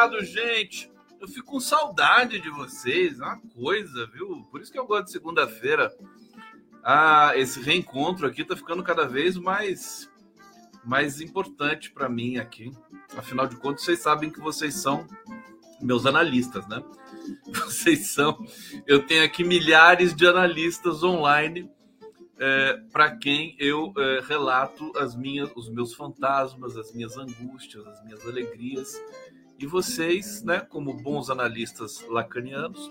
Obrigado, gente. Eu fico com saudade de vocês, é uma coisa, viu? Por isso que eu gosto de segunda-feira. Ah, esse reencontro aqui tá ficando cada vez mais mais importante para mim aqui. Afinal de contas, vocês sabem que vocês são meus analistas, né? Vocês são. Eu tenho aqui milhares de analistas online é, para quem eu é, relato as minhas, os meus fantasmas, as minhas angústias, as minhas alegrias. E vocês, né, como bons analistas lacanianos,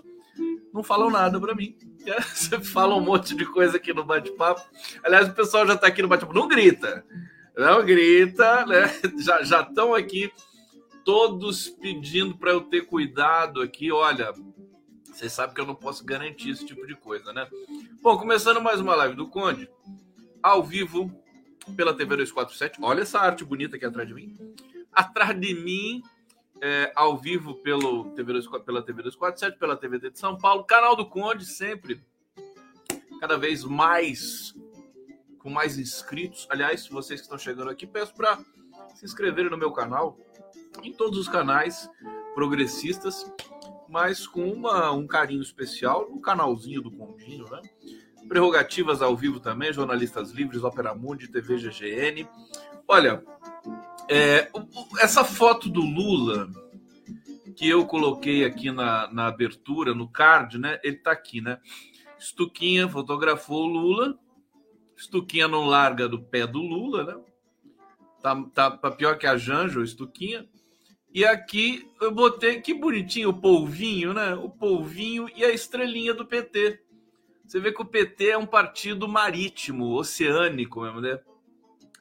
não falam nada para mim. Você fala um monte de coisa aqui no bate-papo. Aliás, o pessoal já está aqui no bate-papo. Não grita, não grita, né? Já estão aqui todos pedindo para eu ter cuidado aqui. Olha, vocês sabem que eu não posso garantir esse tipo de coisa, né? Bom, começando mais uma live do Conde, ao vivo pela TV 247. Olha essa arte bonita aqui atrás de mim. Atrás de mim, é, ao vivo pelo TV 2, pela TV 247, pela TVT de São Paulo, canal do Conde, sempre cada vez mais com mais inscritos. Aliás, vocês que estão chegando aqui, peço para se inscreverem no meu canal, em todos os canais progressistas, mas com uma, um carinho especial no canalzinho do Condinho, né? Prerrogativas ao vivo também, Jornalistas Livres, Opera Mundi, TV GGN. Olha, é, essa foto do Lula que eu coloquei aqui na, na abertura, no card, né? Ele tá aqui, né? Stuquinha fotografou o Lula. Stuquinha não larga do pé do Lula, né? Tá, tá pior que a Janja, o Stuquinha. E aqui eu botei, que bonitinho o polvinho, né? O polvinho e a estrelinha do PT. Você vê que o PT é um partido marítimo, oceânico mesmo, né?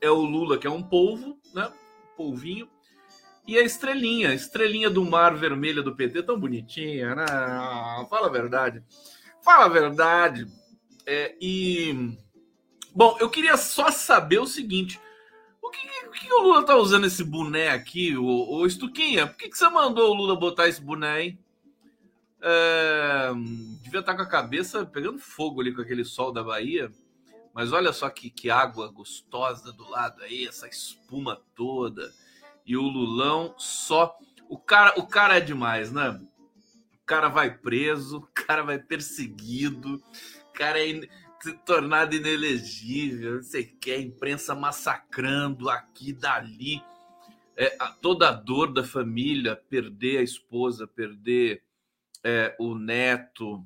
É o Lula, que é um polvo, né? Polvinho. E a estrelinha, estrelinha do mar vermelha do PT, tão bonitinha, né? Fala a verdade. Fala a verdade. É, e. Bom, eu queria só saber o seguinte: o que, o que o Lula tá usando esse boné aqui, o, o Estuquinha? Por que, que você mandou o Lula botar esse boné, hein? É, devia estar tá com a cabeça pegando fogo ali com aquele sol da Bahia. Mas olha só que, que água gostosa do lado aí, essa espuma toda. E o Lulão só. O cara, o cara é demais, né? O cara vai preso, o cara vai perseguido, o cara é se tornado inelegível, não sei o que, a imprensa massacrando aqui, dali. É, a, toda a dor da família, perder a esposa, perder é, o neto,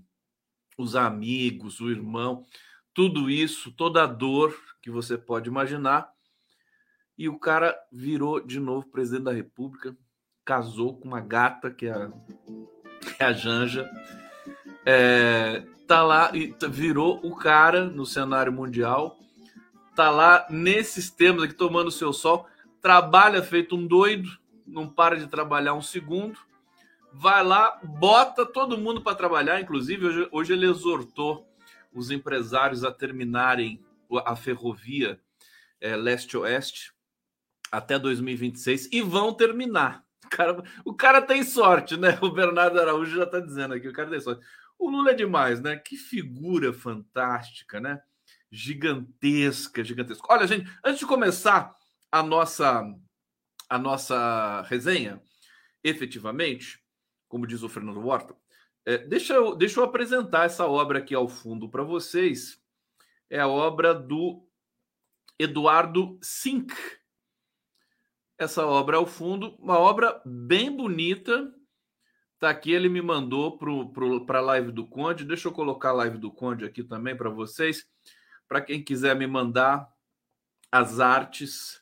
os amigos, o irmão, tudo isso, toda a dor que você pode imaginar. E o cara virou de novo presidente da República, casou com uma gata que é a, que é a Janja. É, tá lá e virou o cara no cenário mundial, tá lá nesses temas aqui tomando seu sol, trabalha feito um doido, não para de trabalhar um segundo, vai lá, bota todo mundo para trabalhar, inclusive hoje, hoje ele exortou os empresários a terminarem a ferrovia é, leste-oeste até 2026 e vão terminar. O cara, o cara tem sorte, né? O Bernardo Araújo já está dizendo aqui, o cara tem sorte. O Lula é demais, né? Que figura fantástica, né? Gigantesca, gigantesca. Olha, gente, antes de começar a nossa a nossa resenha, efetivamente, como diz o Fernando Horta, é, deixa, eu, deixa eu apresentar essa obra aqui ao fundo para vocês. É a obra do Eduardo Sink. Essa obra ao fundo, uma obra bem bonita, Tá aqui, ele me mandou para a live do Conde. Deixa eu colocar a live do Conde aqui também para vocês. Para quem quiser me mandar as artes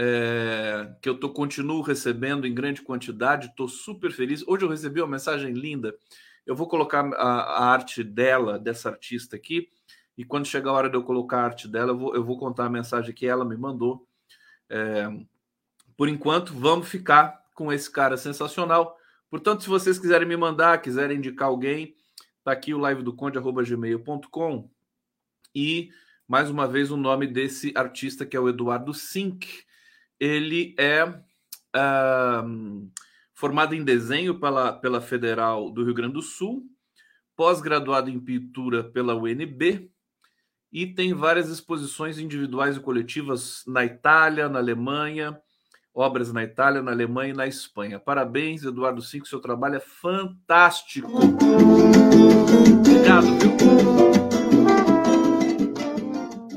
é, que eu tô, continuo recebendo em grande quantidade, estou super feliz. Hoje eu recebi uma mensagem linda. Eu vou colocar a, a, arte dela, dessa artista aqui, e quando chegar a hora de eu colocar a arte dela, eu vou, eu vou contar a mensagem que ela me mandou. É, por enquanto, vamos ficar com esse cara sensacional. Portanto, se vocês quiserem me mandar, quiserem indicar alguém, tá aqui o live do conde@gmail.com e mais uma vez o nome desse artista que é o Eduardo Sink. Ele é uh, formado em desenho pela, pela Federal do Rio Grande do Sul, pós-graduado em pintura pela UNB e tem várias exposições individuais e coletivas na Itália, na Alemanha, obras na Itália, na Alemanha e na Espanha. Parabéns, Eduardo Cinco, seu trabalho é fantástico. Obrigado, viu?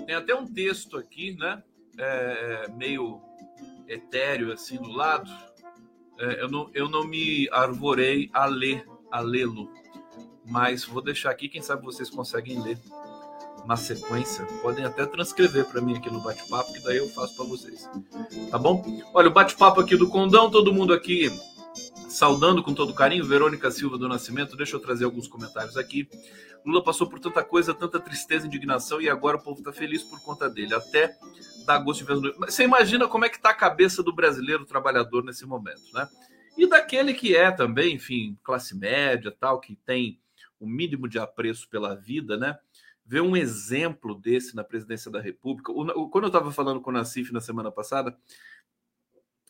Tem até um texto aqui, né? É, meio etéreo assim do lado. É, eu, não, eu não me arvorei a ler, a lê-lo, mas vou deixar aqui, quem sabe vocês conseguem ler na sequência, podem até transcrever para mim aqui no bate-papo, que daí eu faço para vocês. Tá bom? Olha, o bate-papo aqui do Condão, todo mundo aqui saudando com todo carinho. Verônica Silva do Nascimento, deixa eu trazer alguns comentários aqui. Lula passou por tanta coisa, tanta tristeza, indignação e agora o povo está feliz por conta dele. Até dá gosto de ver. Você imagina como é que está a cabeça do brasileiro trabalhador nesse momento, né? E daquele que é também, enfim, classe média, tal, que tem o mínimo de apreço pela vida, né? ver um exemplo desse na presidência da República. quando eu estava falando com o Nassif na semana passada,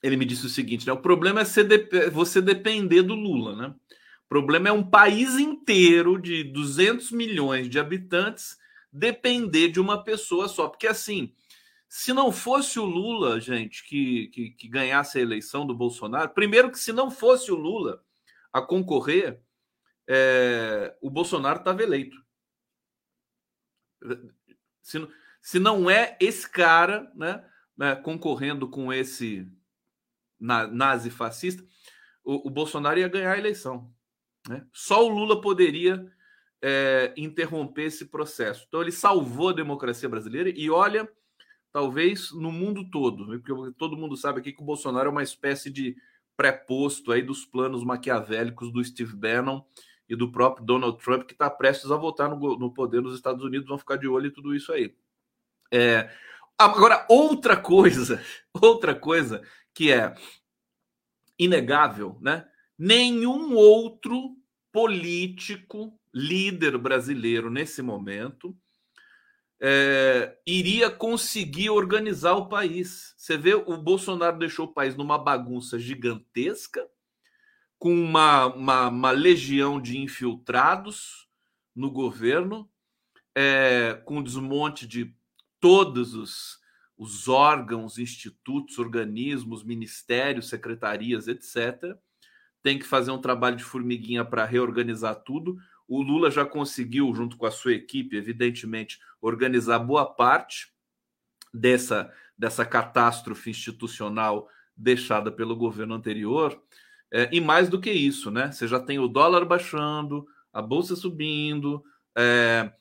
ele me disse o seguinte: né, o problema é você depender do Lula, né? O problema é um país inteiro de 200 milhões de habitantes depender de uma pessoa só. Porque assim, se não fosse o Lula, gente, que, que, que ganhasse a eleição do Bolsonaro, primeiro que se não fosse o Lula a concorrer, é, o Bolsonaro estava eleito. Se, se não é esse cara né, né concorrendo com esse na, nazi fascista, o, o, Bolsonaro ia ganhar a eleição. Né? Só o Lula poderia é, interromper esse processo. Então ele salvou a democracia brasileira e olha, talvez no mundo todo, né, porque todo mundo sabe aqui que o Bolsonaro é uma espécie de pré-posto aí dos planos maquiavélicos do Steve Bannon e do próprio Donald Trump, que está prestes a voltar no, no, poder nos Estados Unidos, vão ficar de olho em tudo isso aí. É, agora, outra coisa, outra coisa que é inegável, né? Nenhum outro político, líder brasileiro nesse momento, é, iria conseguir organizar o país. Você vê, o Bolsonaro deixou o país numa bagunça gigantesca, com uma, uma, uma legião de infiltrados no governo, é, com desmonte de todos os, os órgãos, institutos, organismos, ministérios, secretarias, etc. Tem que fazer um trabalho de formiguinha para reorganizar tudo. O Lula já conseguiu, junto com a sua equipe, evidentemente, organizar boa parte dessa, dessa catástrofe institucional deixada pelo governo anterior. É, e mais do que isso, né? Você já tem o dólar baixando, a bolsa subindo. É,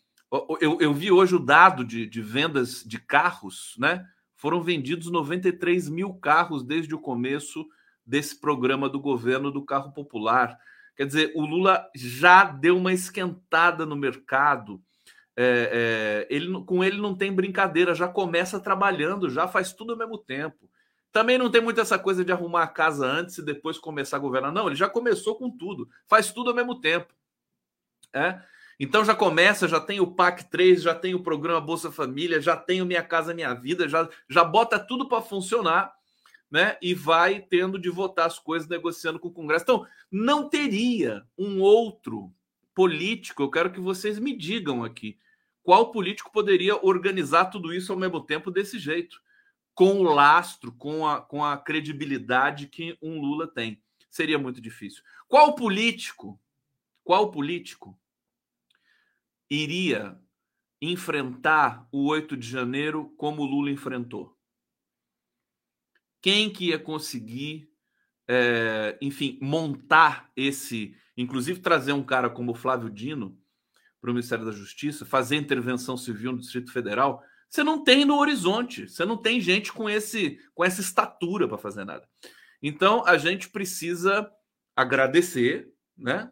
eu, eu, vi hoje o dado de, de, vendas de carros, né? Foram vendidos 93 mil carros desde o começo desse programa do governo do carro popular. Quer dizer, o Lula já deu uma esquentada no mercado. É, é, ele, com ele não tem brincadeira, já começa trabalhando, já faz tudo ao mesmo tempo. Também não tem muito essa coisa de arrumar a casa antes e depois começar a governar. Não, ele já começou com tudo, faz tudo ao mesmo tempo. É? Então já começa, já tem o PAC 3, já tem o programa Bolsa Família, já tem o Minha Casa Minha Vida, já, já bota tudo para funcionar, né? E vai tendo de votar as coisas negociando com o Congresso. Então, não teria um outro político, eu quero que vocês me digam aqui, qual político poderia organizar tudo isso ao mesmo tempo desse jeito? com o lastro, com a, com a credibilidade que um Lula tem. Seria muito difícil. Qual político, qual político iria enfrentar o 8 de janeiro como Lula enfrentou? Quem que ia conseguir, é, enfim, montar esse, inclusive trazer um cara como o Flávio Dino para o Ministério da Justiça, fazer intervenção civil no Distrito Federal? Você não tem no horizonte, você não tem gente com esse com essa estatura para fazer nada. Então a gente precisa agradecer, né?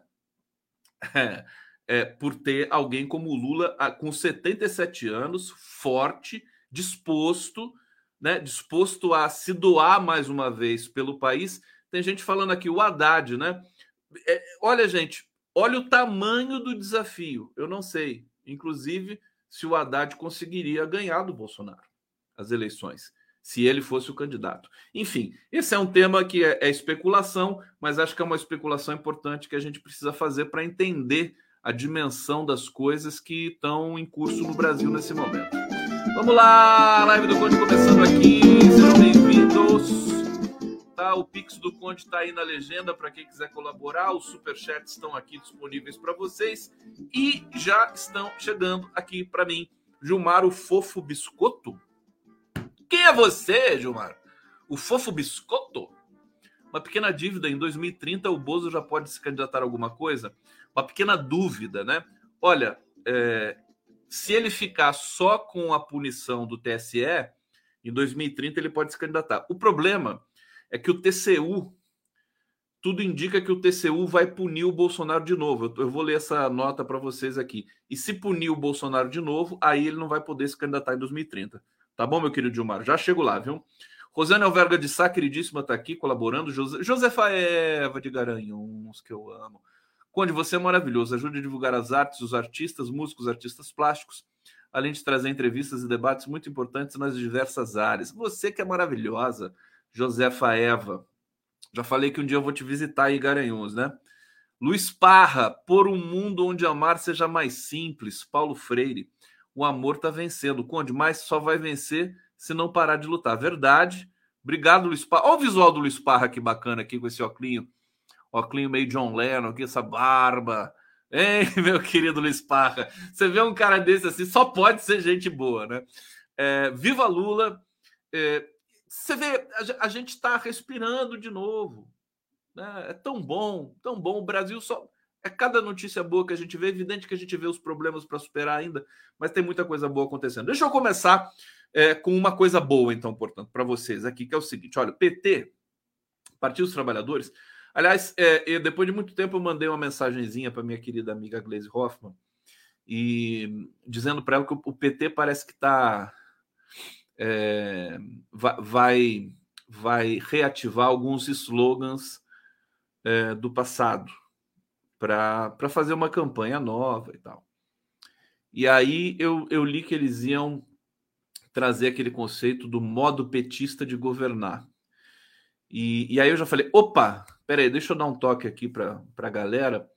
É, por ter alguém como o Lula com 77 anos, forte, disposto, né? Disposto a se doar mais uma vez pelo país. Tem gente falando aqui o Haddad, né? É, olha, gente, olha o tamanho do desafio. Eu não sei. Inclusive, se o Haddad conseguiria ganhar do Bolsonaro as eleições, se ele fosse o candidato. Enfim, esse é um tema que é, é especulação, mas acho que é uma especulação importante que a gente precisa fazer para entender a dimensão das coisas que estão em curso no Brasil nesse momento. Vamos lá, live do Conde começando aqui. Sejam bem-vindos. Tá, o Pix do Conde está aí na legenda para quem quiser colaborar. Os superchats estão aqui disponíveis para vocês e já estão chegando aqui para mim. Gilmar, o fofo biscoito. Quem é você, Gilmar? O fofo biscoito? Uma pequena dívida, em 2030 o Bozo já pode se candidatar a alguma coisa? Uma pequena dúvida, né? Olha, é, se ele ficar só com a punição do TSE, em 2030 ele pode se candidatar. O problema é que o TCU, tudo indica que o TCU vai punir o Bolsonaro de novo. Eu, vou ler essa nota para vocês aqui. E se punir o Bolsonaro de novo, aí ele não vai poder se candidatar em 2030. Tá bom, meu querido Gilmar? Já chego lá, viu? Rosane Alverga de Sá, queridíssima, está aqui colaborando. José, Josefa Eva de Garanhuns, que eu amo. Conde, você é maravilhoso. Ajude a divulgar as artes, os artistas, músicos, artistas plásticos, além de trazer entrevistas e debates muito importantes nas diversas áreas. Você que é maravilhosa, Josefa Eva. Já falei que um dia eu vou te visitar aí, Garanhuns, né? Luiz Parra, por um mundo onde amar seja mais simples. Paulo Freire, o amor está vencendo. Conde, mas só vai vencer se não parar de lutar. Verdade. Obrigado, Luiz Parra. Olha o visual do Luiz Parra, que bacana aqui com esse óculos. Óculos meio John Lennon, aqui, essa barba. Hein, meu querido Luiz Parra? Você vê um cara desse assim, só pode ser gente boa, né? É, viva Lula! É, você vê, a, a gente está respirando de novo. Né? É tão bom, tão bom. O Brasil só. É cada notícia boa que a gente vê, é evidente que a gente vê os problemas para superar ainda, mas tem muita coisa boa acontecendo. Deixa eu começar é, com uma coisa boa, então, portanto, para vocês aqui, que é o seguinte: olha, PT, Partido dos Trabalhadores. Aliás, é, depois de muito tempo, eu mandei uma mensagenzinha para minha querida amiga Gleisi Hoffmann, e dizendo para ela que o PT parece que está. É, vai, vai reativar alguns slogans é, do passado para fazer uma campanha nova e tal. E aí eu, eu li que eles iam trazer aquele conceito do modo petista de governar. E, e aí eu já falei: opa, peraí, deixa eu dar um toque aqui para a galera,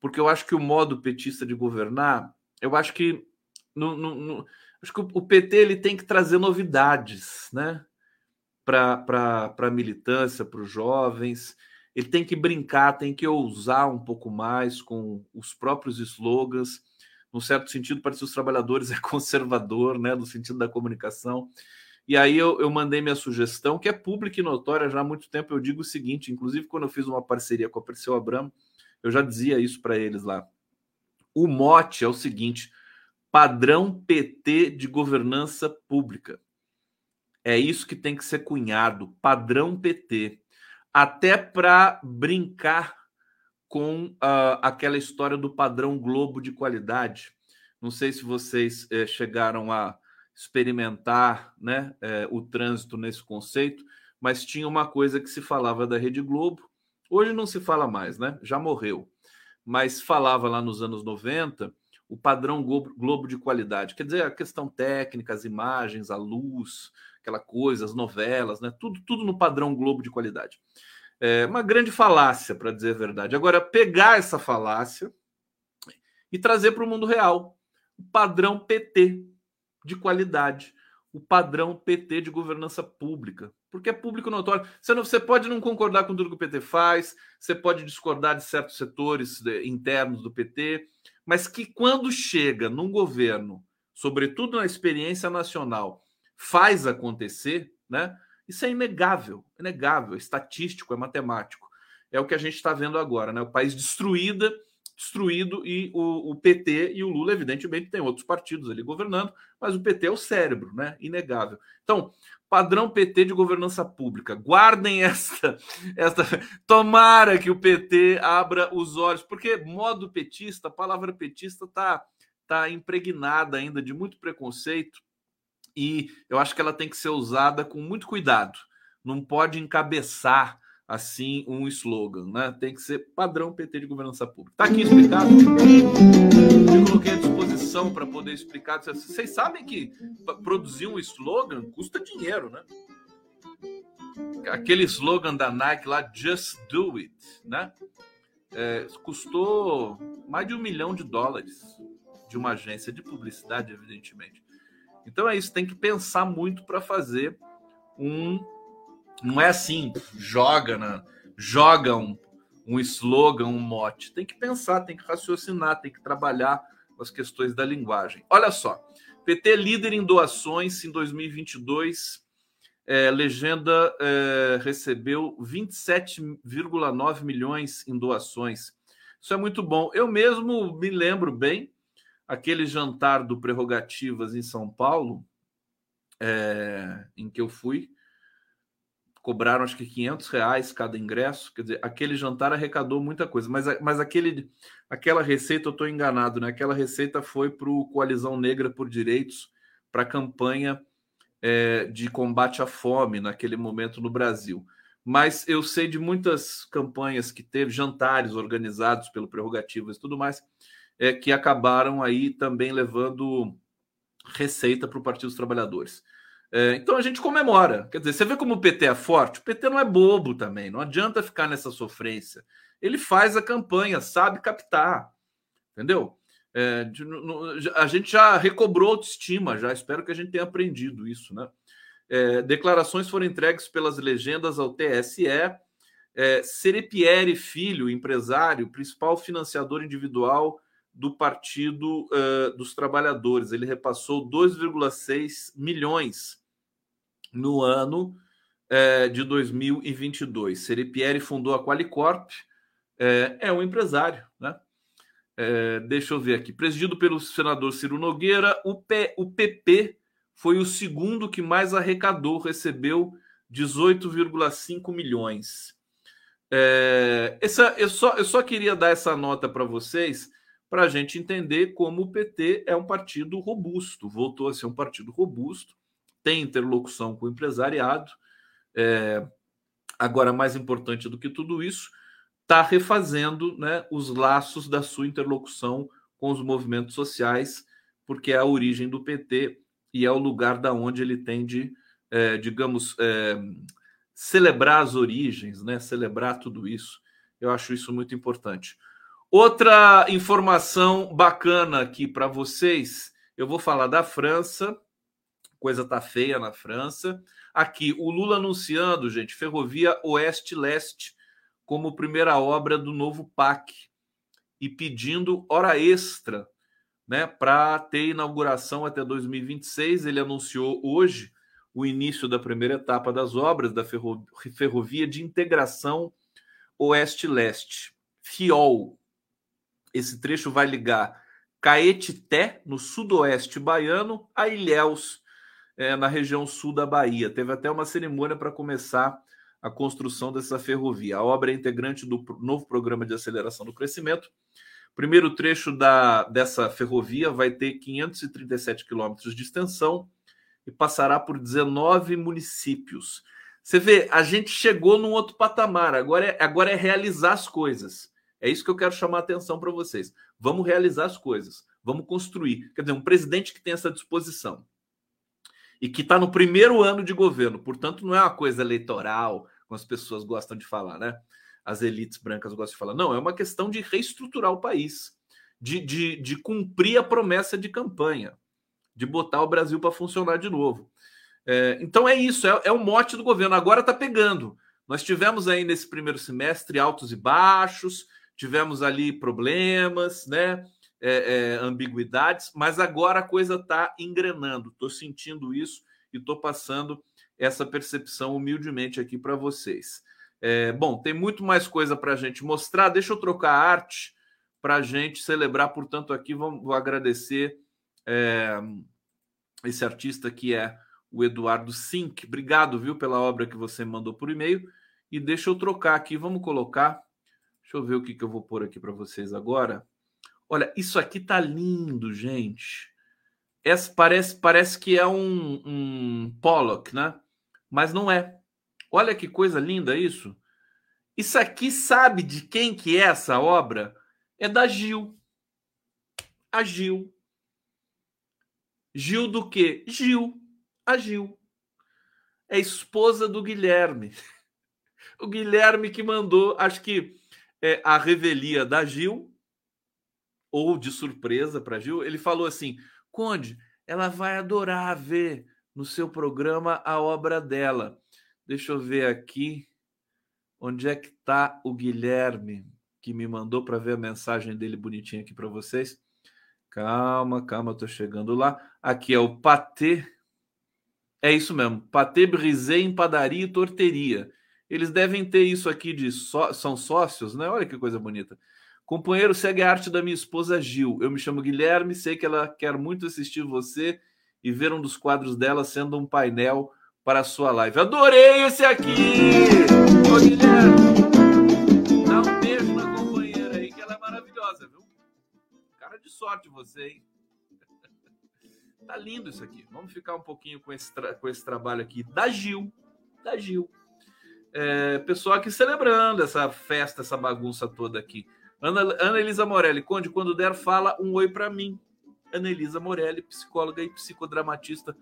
porque eu acho que o modo petista de governar, eu acho que. No, no, no acho que o, PT ele tem que trazer novidades, né? Para a militância, para os jovens. Ele tem que brincar, tem que ousar um pouco mais com os próprios slogans no certo sentido, o Partido dos Trabalhadores é conservador, né, no sentido da comunicação. E aí eu, eu mandei minha sugestão, que é pública e notória já há muito tempo. Eu digo o seguinte, inclusive quando eu fiz uma parceria com a Perseu Abramo, eu já dizia isso para eles lá. O mote é o seguinte: padrão PT de governança pública. É isso que tem que ser cunhado, padrão PT. Até para brincar com uh, aquela história do padrão Globo de qualidade. Não sei se vocês eh, chegaram a experimentar né, eh, o trânsito nesse conceito, mas tinha uma coisa que se falava da Rede Globo. Hoje não se fala mais, né? Já morreu. Mas falava lá nos anos 90 o padrão Globo, Globo de qualidade. Quer dizer, a questão técnica, as imagens, a luz, aquela coisa, as novelas, né? Tudo, tudo no padrão Globo de qualidade. É uma grande falácia, para dizer a verdade. Agora, pegar essa falácia e trazer para o mundo real o padrão PT de qualidade, o padrão PT de governança pública, porque é público notório. Você, não, você pode não concordar com tudo que o PT faz, você pode discordar de certos setores internos do PT, mas que quando chega num governo, sobretudo na experiência nacional, faz acontecer, né? Isso é inegável, inegável, é estatístico, é matemático. É o que a gente está vendo agora, né? O país destruída, destruído e o, o, PT e o Lula, evidentemente, tem outros partidos ali governando, mas o PT é o cérebro, né? Inegável. Então, padrão PT de governança pública. Guardem esta, esta. Tomara que o PT abra os olhos, porque modo petista, a palavra petista está tá impregnada ainda de muito preconceito e eu acho que ela tem que ser usada com muito cuidado. Não pode encabeçar assim um slogan, né? Tem que ser padrão PT de governança pública. Está aqui explicado. Eu coloquei à disposição para poder explicar. Vocês sabem que produzir um slogan custa dinheiro, né? Aquele slogan da Nike lá, Just Do It, né? é, custou mais de um milhão de dólares de uma agência de publicidade, evidentemente. Então é isso, tem que pensar muito para fazer um. Não é assim, joga, na, joga um, um slogan, um mote. Tem que pensar, tem que raciocinar, tem que trabalhar com as questões da linguagem. Olha só, PT líder em doações em 2022. É, legenda é, recebeu 27,9 milhões em doações. Isso é muito bom. Eu mesmo me lembro bem aquele jantar do Prerrogativas em São Paulo, é, em que eu fui, cobraram acho que 500 reais cada ingresso. Quer dizer, aquele jantar arrecadou muita coisa, mas, mas aquele, aquela receita, eu estou enganado, né? Aquela receita foi para o Coalizão Negra por Direitos, para a campanha é, de combate à fome naquele momento no Brasil. Mas eu sei de muitas campanhas que teve, jantares organizados pelo Prerrogativas e tudo mais, é, que acabaram aí também levando receita para o Partido dos Trabalhadores. É, então a gente comemora. Quer dizer, você vê como o PT é forte? O PT não é bobo também, não adianta ficar nessa sofrência. Ele faz a campanha, sabe captar, entendeu? É, de, no, a gente já recobrou autoestima, já espero que a gente tenha aprendido isso, né? É, declarações foram entregues pelas legendas ao TSE. É, Serepieri Filho, empresário, principal financiador individual do Partido uh, dos Trabalhadores. Ele repassou 2,6 milhões no ano uh, de 2022. Seripieri fundou a Qualicorp, uh, é um empresário, né? deixa eu ver aqui. Presidido pelo senador Ciro Nogueira, o, P, o PP foi o segundo que mais arrecadou, recebeu 18,5 milhões. essa, eu, só, eu só queria dar essa nota para vocês para a gente entender como o PT é um partido robusto, voltou a ser um partido robusto, tem interlocução com o empresariado. É, agora, mais importante do que tudo isso, está refazendo né, os laços da sua interlocução com os movimentos sociais, porque é a origem do PT e é o lugar da onde ele tem de, é, digamos, é, celebrar as origens, né, celebrar tudo isso. Eu acho isso muito importante. Outra informação bacana aqui para vocês, eu vou falar da França. Coisa tá feia na França. Aqui o Lula anunciando, gente, Ferrovia Oeste-Leste como primeira obra do novo PAC e pedindo hora extra, né, para ter inauguração até 2026. Ele anunciou hoje o início da primeira etapa das obras da ferrovia de integração Oeste-Leste, FIOL, esse trecho vai ligar Caetité, no sudoeste baiano, a Ilhéus, é, na região sul da Bahia. Teve até uma cerimônia para começar a construção dessa ferrovia. A obra é integrante do novo programa de aceleração do crescimento. Primeiro trecho da, dessa ferrovia vai ter 537 quilômetros de extensão e passará por 19 municípios. Você vê, a gente chegou num outro patamar. Agora é, agora é realizar as coisas. É isso que eu quero chamar a atenção para vocês. Vamos realizar as coisas, vamos construir. Quer dizer, um presidente que tem essa disposição e que está no primeiro ano de governo, portanto, não é uma coisa eleitoral, como as pessoas gostam de falar, né? As elites brancas gostam de falar. Não, é uma questão de reestruturar o país, de, de, de cumprir a promessa de campanha, de botar o Brasil para funcionar de novo. É, então é isso, é, é o mote do governo. Agora está pegando. Nós tivemos aí nesse primeiro semestre altos e baixos, tivemos ali problemas, né? É, é, ambiguidades, mas agora a coisa está engrenando. Estou sentindo isso e estou passando essa percepção humildemente aqui para vocês. É, bom, tem muito mais coisa para a gente mostrar. Deixa eu trocar a arte para a gente celebrar. Portanto, aqui vamos, vou agradecer é, esse artista que é o Eduardo Sink. Obrigado, viu, pela obra que você mandou por e-mail. E deixa eu trocar aqui. Vamos colocar Deixa eu ver o que, que eu vou pôr aqui para vocês agora. Olha, isso aqui tá lindo, gente. Essa parece, parece que é um, um Pollock, né? Mas não é. Olha que coisa linda isso. Isso aqui sabe de quem que é essa obra? É da Gil. A Gil. Gil do quê? Gil. A Gil. É esposa do Guilherme. O Guilherme que mandou, acho que é a revelia da Gil, ou de surpresa para Gil. Ele falou assim: Conde, ela vai adorar ver no seu programa a obra dela. Deixa eu ver aqui onde é que está o Guilherme que me mandou para ver a mensagem dele bonitinha aqui para vocês. Calma, calma, estou chegando lá. Aqui é o Patê. É isso mesmo, Patê Brisé em padaria e torteria. Eles devem ter isso aqui de só, são sócios, né? Olha que coisa bonita. Companheiro, segue a arte da minha esposa Gil. Eu me chamo Guilherme, sei que ela quer muito assistir você e ver um dos quadros dela sendo um painel para a sua live. Adorei esse aqui! Ô, Guilherme, dá um beijo na companheira aí, que ela é maravilhosa, viu? Cara de sorte você, hein? Tá lindo isso aqui. Vamos ficar um pouquinho com esse, com esse trabalho aqui da Gil. Da Gil. É, pessoal aqui celebrando essa festa, essa bagunça toda aqui. Ana, Ana Elisa Morelli, Conde, quando der, fala um oi para mim. Ana Elisa Morelli, psicóloga e psicodramatista.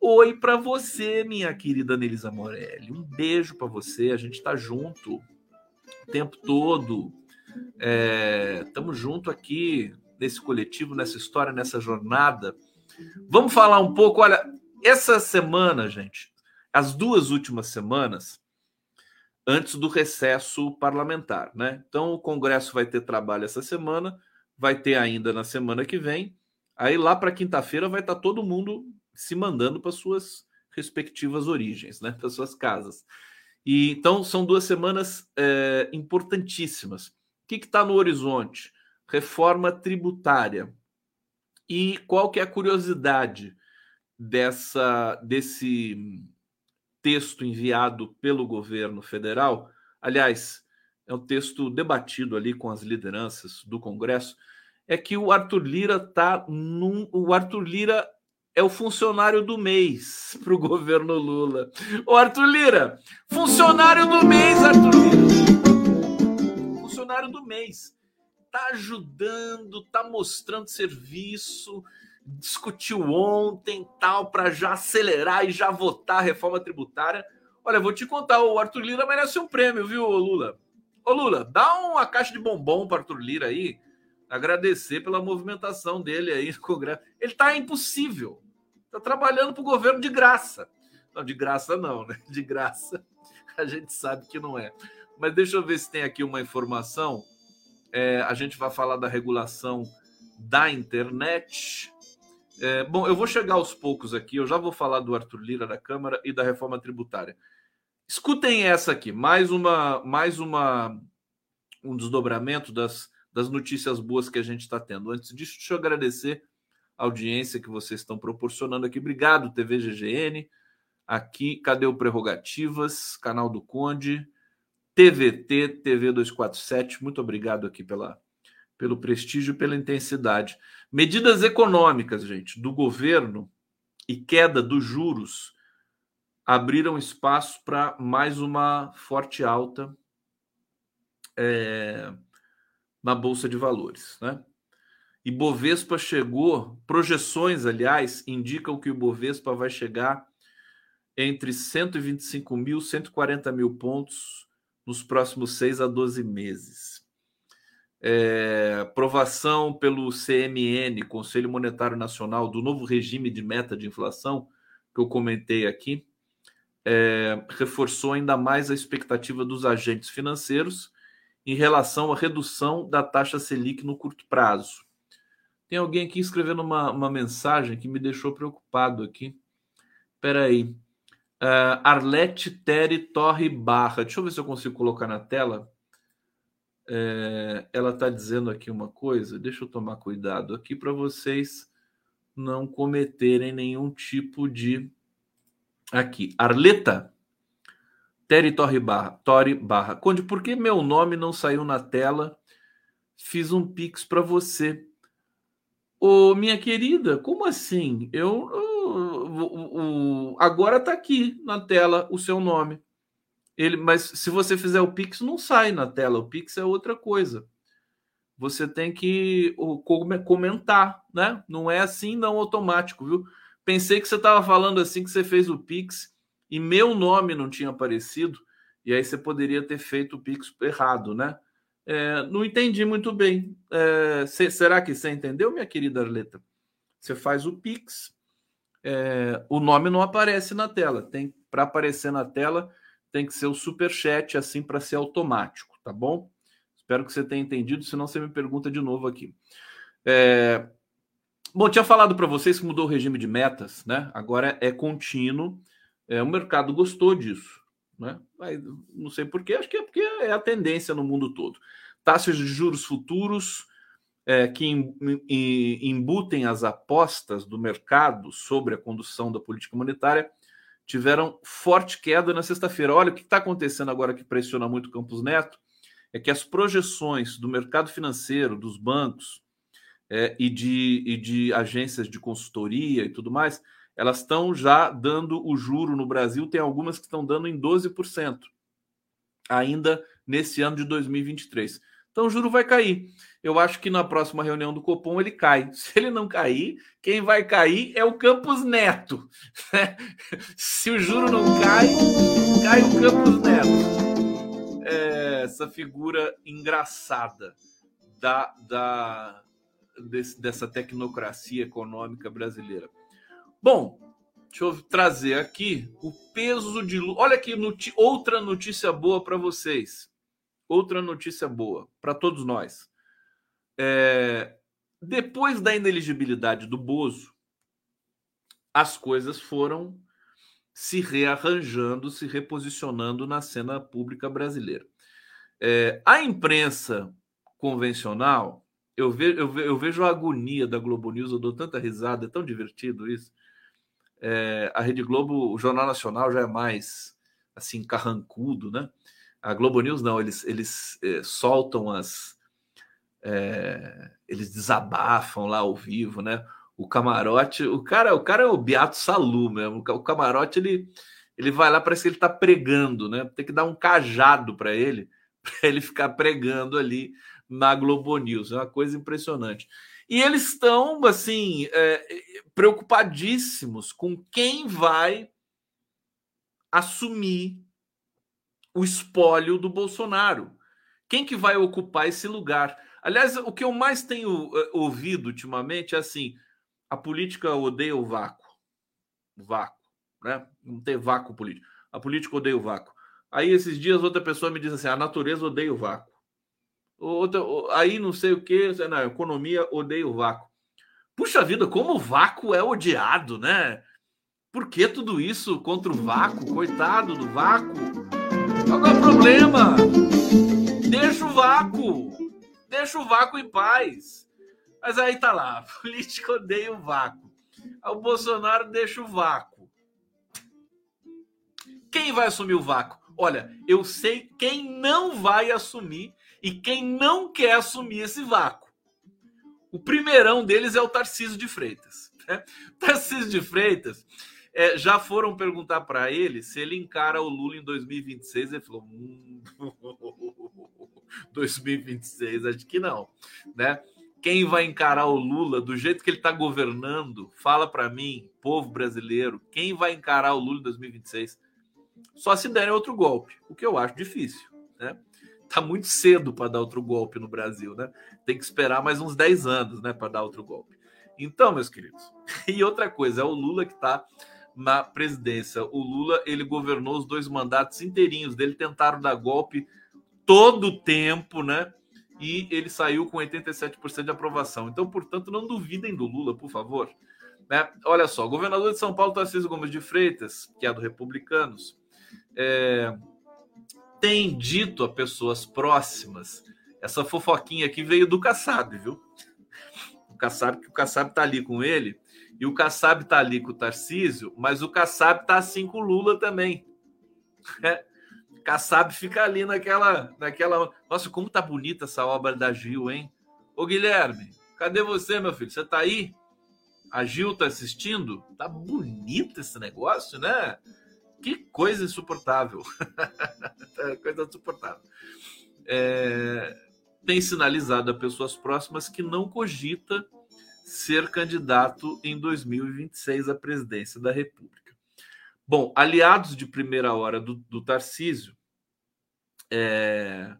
Oi para você, minha querida Ana Elisa Morelli. Um beijo para você. A gente está junto o tempo todo. Estamos é, junto aqui nesse coletivo, nessa história, nessa jornada. Vamos falar um pouco. Olha, essa semana, gente, as duas últimas semanas, antes do recesso parlamentar, né? Então o Congresso vai ter trabalho essa semana, vai ter ainda na semana que vem. Aí lá para quinta-feira vai estar tá todo mundo se mandando para suas respectivas origens, né? Para suas casas. E então são duas semanas é, importantíssimas. O que está no horizonte? Reforma tributária. E qual que é a curiosidade dessa desse texto enviado pelo governo federal. Aliás, é um texto debatido ali com as lideranças do Congresso. É que o Arthur Lira tá num. O Arthur Lira é o funcionário do mês para o governo Lula. O Arthur Lira, funcionário do mês, Arthur Lira. Funcionário do mês. Tá ajudando, tá mostrando serviço, discutiu ontem, tal, para já acelerar e já votar a reforma tributária. Olha, vou te contar, o Arthur Lira merece um prêmio, viu, Lula? Ô, Lula, dá uma caixa de bombom para Arthur Lira aí, agradecer pela movimentação dele aí no Congresso. Ele tá impossível. Tá trabalhando para o governo de graça. Não, de graça não, né? De graça a gente sabe que não é. Mas deixa eu ver se tem aqui uma informação. É, a gente vai falar da regulação da internet. É, bom, eu vou chegar aos poucos aqui, eu já vou falar do Arthur Lira da Câmara e da reforma tributária. Escutem essa aqui, mais uma, mais uma um desdobramento das, das notícias boas que a gente está tendo. Antes disso, deixa eu agradecer a audiência que vocês estão proporcionando aqui. Obrigado, TV GGN. Aqui, cadê o Prerrogativas? Canal do Conde, TVT, TV 247. Muito obrigado aqui pela, pelo prestígio e pela intensidade. Medidas econômicas, gente, do governo e queda dos juros abriram espaço para mais uma forte alta é, na Bolsa de Valores. Né? E Bovespa chegou, projeções, aliás, indicam que o Bovespa vai chegar entre 125 mil e 140 mil pontos nos próximos 6 a 12 meses é, aprovação pelo CMN, Conselho Monetário Nacional, do novo regime de meta de inflação, que eu comentei aqui, é, reforçou ainda mais a expectativa dos agentes financeiros em relação à redução da taxa Selic no curto prazo. Tem alguém aqui escrevendo uma, uma mensagem que me deixou preocupado aqui. Espera aí. Uh, Arlete Terry Torre Barra. Deixa eu ver se eu consigo colocar na tela. É, ela está dizendo aqui uma coisa, deixa eu tomar cuidado aqui para vocês não cometerem nenhum tipo de. Aqui, Arleta Terry Barra, Torre Barra. Conde, por que meu nome não saiu na tela? Fiz um pix para você. Ô, minha querida, como assim? Eu, eu, eu agora está aqui na tela o seu nome. Ele, mas se você fizer o Pix, não sai na tela. O Pix é outra coisa. Você tem que comentar, né? Não é assim, não automático, viu? Pensei que você estava falando assim que você fez o Pix e meu nome não tinha aparecido, e aí você poderia ter feito o Pix errado, né? É, não entendi muito bem. É, cê, será que você entendeu, minha querida Arleta? Você faz o Pix, é, o nome não aparece na tela. Tem para aparecer na tela tem que ser o super chat assim para ser automático, tá bom? Espero que você tenha entendido, senão você me pergunta de novo aqui. É... Bom, tinha falado para vocês que mudou o regime de metas, né? Agora é contínuo. É, o mercado gostou disso, né? Não sei porquê, acho que é porque é a tendência no mundo todo. Taxas de juros futuros é, que embutem as apostas do mercado sobre a condução da política monetária tiveram forte queda na sexta-feira. Olha, o que está acontecendo agora que pressiona muito o Campos Neto é que as projeções do mercado financeiro, dos bancos é, e, de, e de agências de consultoria e tudo mais, elas estão já dando o juro no Brasil, tem algumas que estão dando em 12%, ainda nesse ano de 2023. Então o juro vai cair. Eu acho que na próxima reunião do Copom ele cai. Se ele não cair, quem vai cair é o Campos Neto. Se o juro não cai, cai o Campos Neto. É essa figura engraçada da, da desse, dessa tecnocracia econômica brasileira. Bom, deixa eu trazer aqui o peso de. Olha aqui, outra notícia boa para vocês outra notícia boa para todos nós. É, depois da ineligibilidade do Bozo, as coisas foram se rearranjando, se reposicionando na cena pública brasileira. É, a imprensa convencional, eu, ve, eu, ve, eu, vejo a agonia da Globo News, eu dou tanta risada, é tão divertido isso. É, a Rede Globo, o Jornal Nacional já é mais assim carrancudo, né? A Globo News não, eles, eles é, soltam as. É, eles desabafam lá ao vivo, né? O camarote, o cara, o cara é o Beato Salu mesmo. O camarote ele, ele vai lá, parece que ele está pregando, né? Tem que dar um cajado para ele, para ele ficar pregando ali na Globo News. É uma coisa impressionante. E eles estão, assim, é, preocupadíssimos com quem vai assumir o espólio do Bolsonaro. Quem que vai ocupar esse lugar? Aliás, o que eu mais tenho uh, ouvido ultimamente é assim: a política odeia o vácuo. O vácuo, né? Não tem vácuo político. A política odeia o vácuo. Aí esses dias outra pessoa me diz assim: a natureza odeia o vácuo. Outra, aí não sei o que, na economia odeia o vácuo. Puxa vida, como o vácuo é odiado, né? Por que tudo isso contra o vácuo? Coitado do vácuo. Qual é o problema? Deixa o vácuo. Deixa o vácuo em paz. Mas aí tá lá, político odeia o vácuo. O Bolsonaro deixa o vácuo. Quem vai assumir o vácuo? Olha, eu sei quem não vai assumir e quem não quer assumir esse vácuo. O primeirão deles é o Tarcísio de Freitas. Né? Tarcísio de Freitas é, já foram perguntar para ele se ele encara o Lula em 2026. Ele falou: hum, 2026, acho que não, né? Quem vai encarar o Lula do jeito que ele está governando? Fala para mim, povo brasileiro, quem vai encarar o Lula em 2026? Só se der outro golpe, o que eu acho difícil, né? Tá muito cedo para dar outro golpe no Brasil, né? Tem que esperar mais uns 10 anos, né, para dar outro golpe. Então, meus queridos, e outra coisa, é o Lula que está na presidência. O Lula ele governou os dois mandatos inteirinhos dele, tentaram dar golpe todo o tempo, né? E ele saiu com 87% de aprovação. Então, portanto, não duvidem do Lula, por favor. Né? Olha só, o governador de São Paulo, Tarcísio Gomes de Freitas, que é do Republicanos, é, tem dito a pessoas próximas, essa fofoquinha aqui veio do Kassab, viu? O Kassab, que o Kassab tá ali com ele, e o Kassab tá ali com o Tarcísio, mas o Kassab tá assim com o Lula também. É. Kassab fica ali naquela, naquela. Nossa, como tá bonita essa obra da Gil, hein? Ô Guilherme, cadê você, meu filho? Você tá aí? A Gil tá assistindo? Tá bonito esse negócio, né? Que coisa insuportável. coisa insuportável. É... Tem sinalizado a pessoas próximas que não cogita ser candidato em 2026 à presidência da República. Bom, aliados de primeira hora do, do Tarcísio é,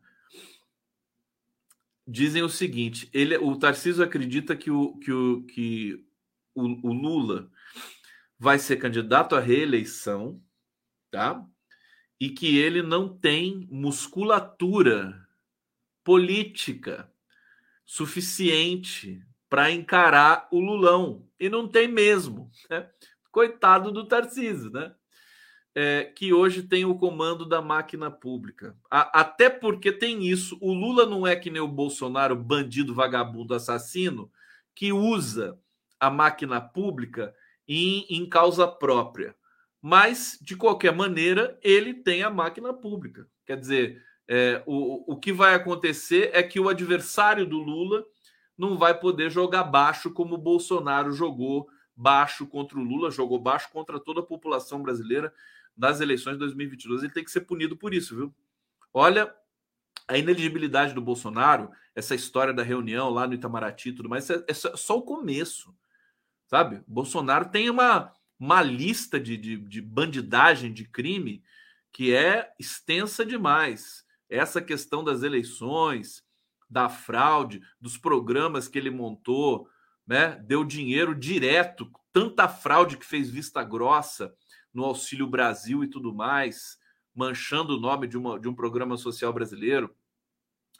dizem o seguinte: ele, o Tarcísio acredita que o, que o, que o, o Lula vai ser candidato à reeleição, tá? E que ele não tem musculatura política suficiente para encarar o Lulão. E não tem mesmo. Né? Coitado do Tarcísio, né? É, que hoje tem o comando da máquina pública. A, até porque tem isso. O Lula não é que nem o Bolsonaro, bandido, vagabundo, assassino, que usa a máquina pública em, em causa própria. Mas, de qualquer maneira, ele tem a máquina pública. Quer dizer, é, o, o que vai acontecer é que o adversário do Lula não vai poder jogar baixo como o Bolsonaro jogou baixo contra o Lula, jogou baixo contra toda a população brasileira nas eleições de 2022. Ele tem que ser punido por isso, viu? Olha a ineligibilidade do Bolsonaro, essa história da reunião lá no Itamaraty e tudo mais, é, é só o começo, sabe? Bolsonaro tem uma, uma lista de, de, de bandidagem, de crime, que é extensa demais. Essa questão das eleições, da fraude, dos programas que ele montou, né? Deu dinheiro direto, tanta fraude que fez vista grossa no Auxílio Brasil e tudo mais, manchando o nome de, uma, de um programa social brasileiro.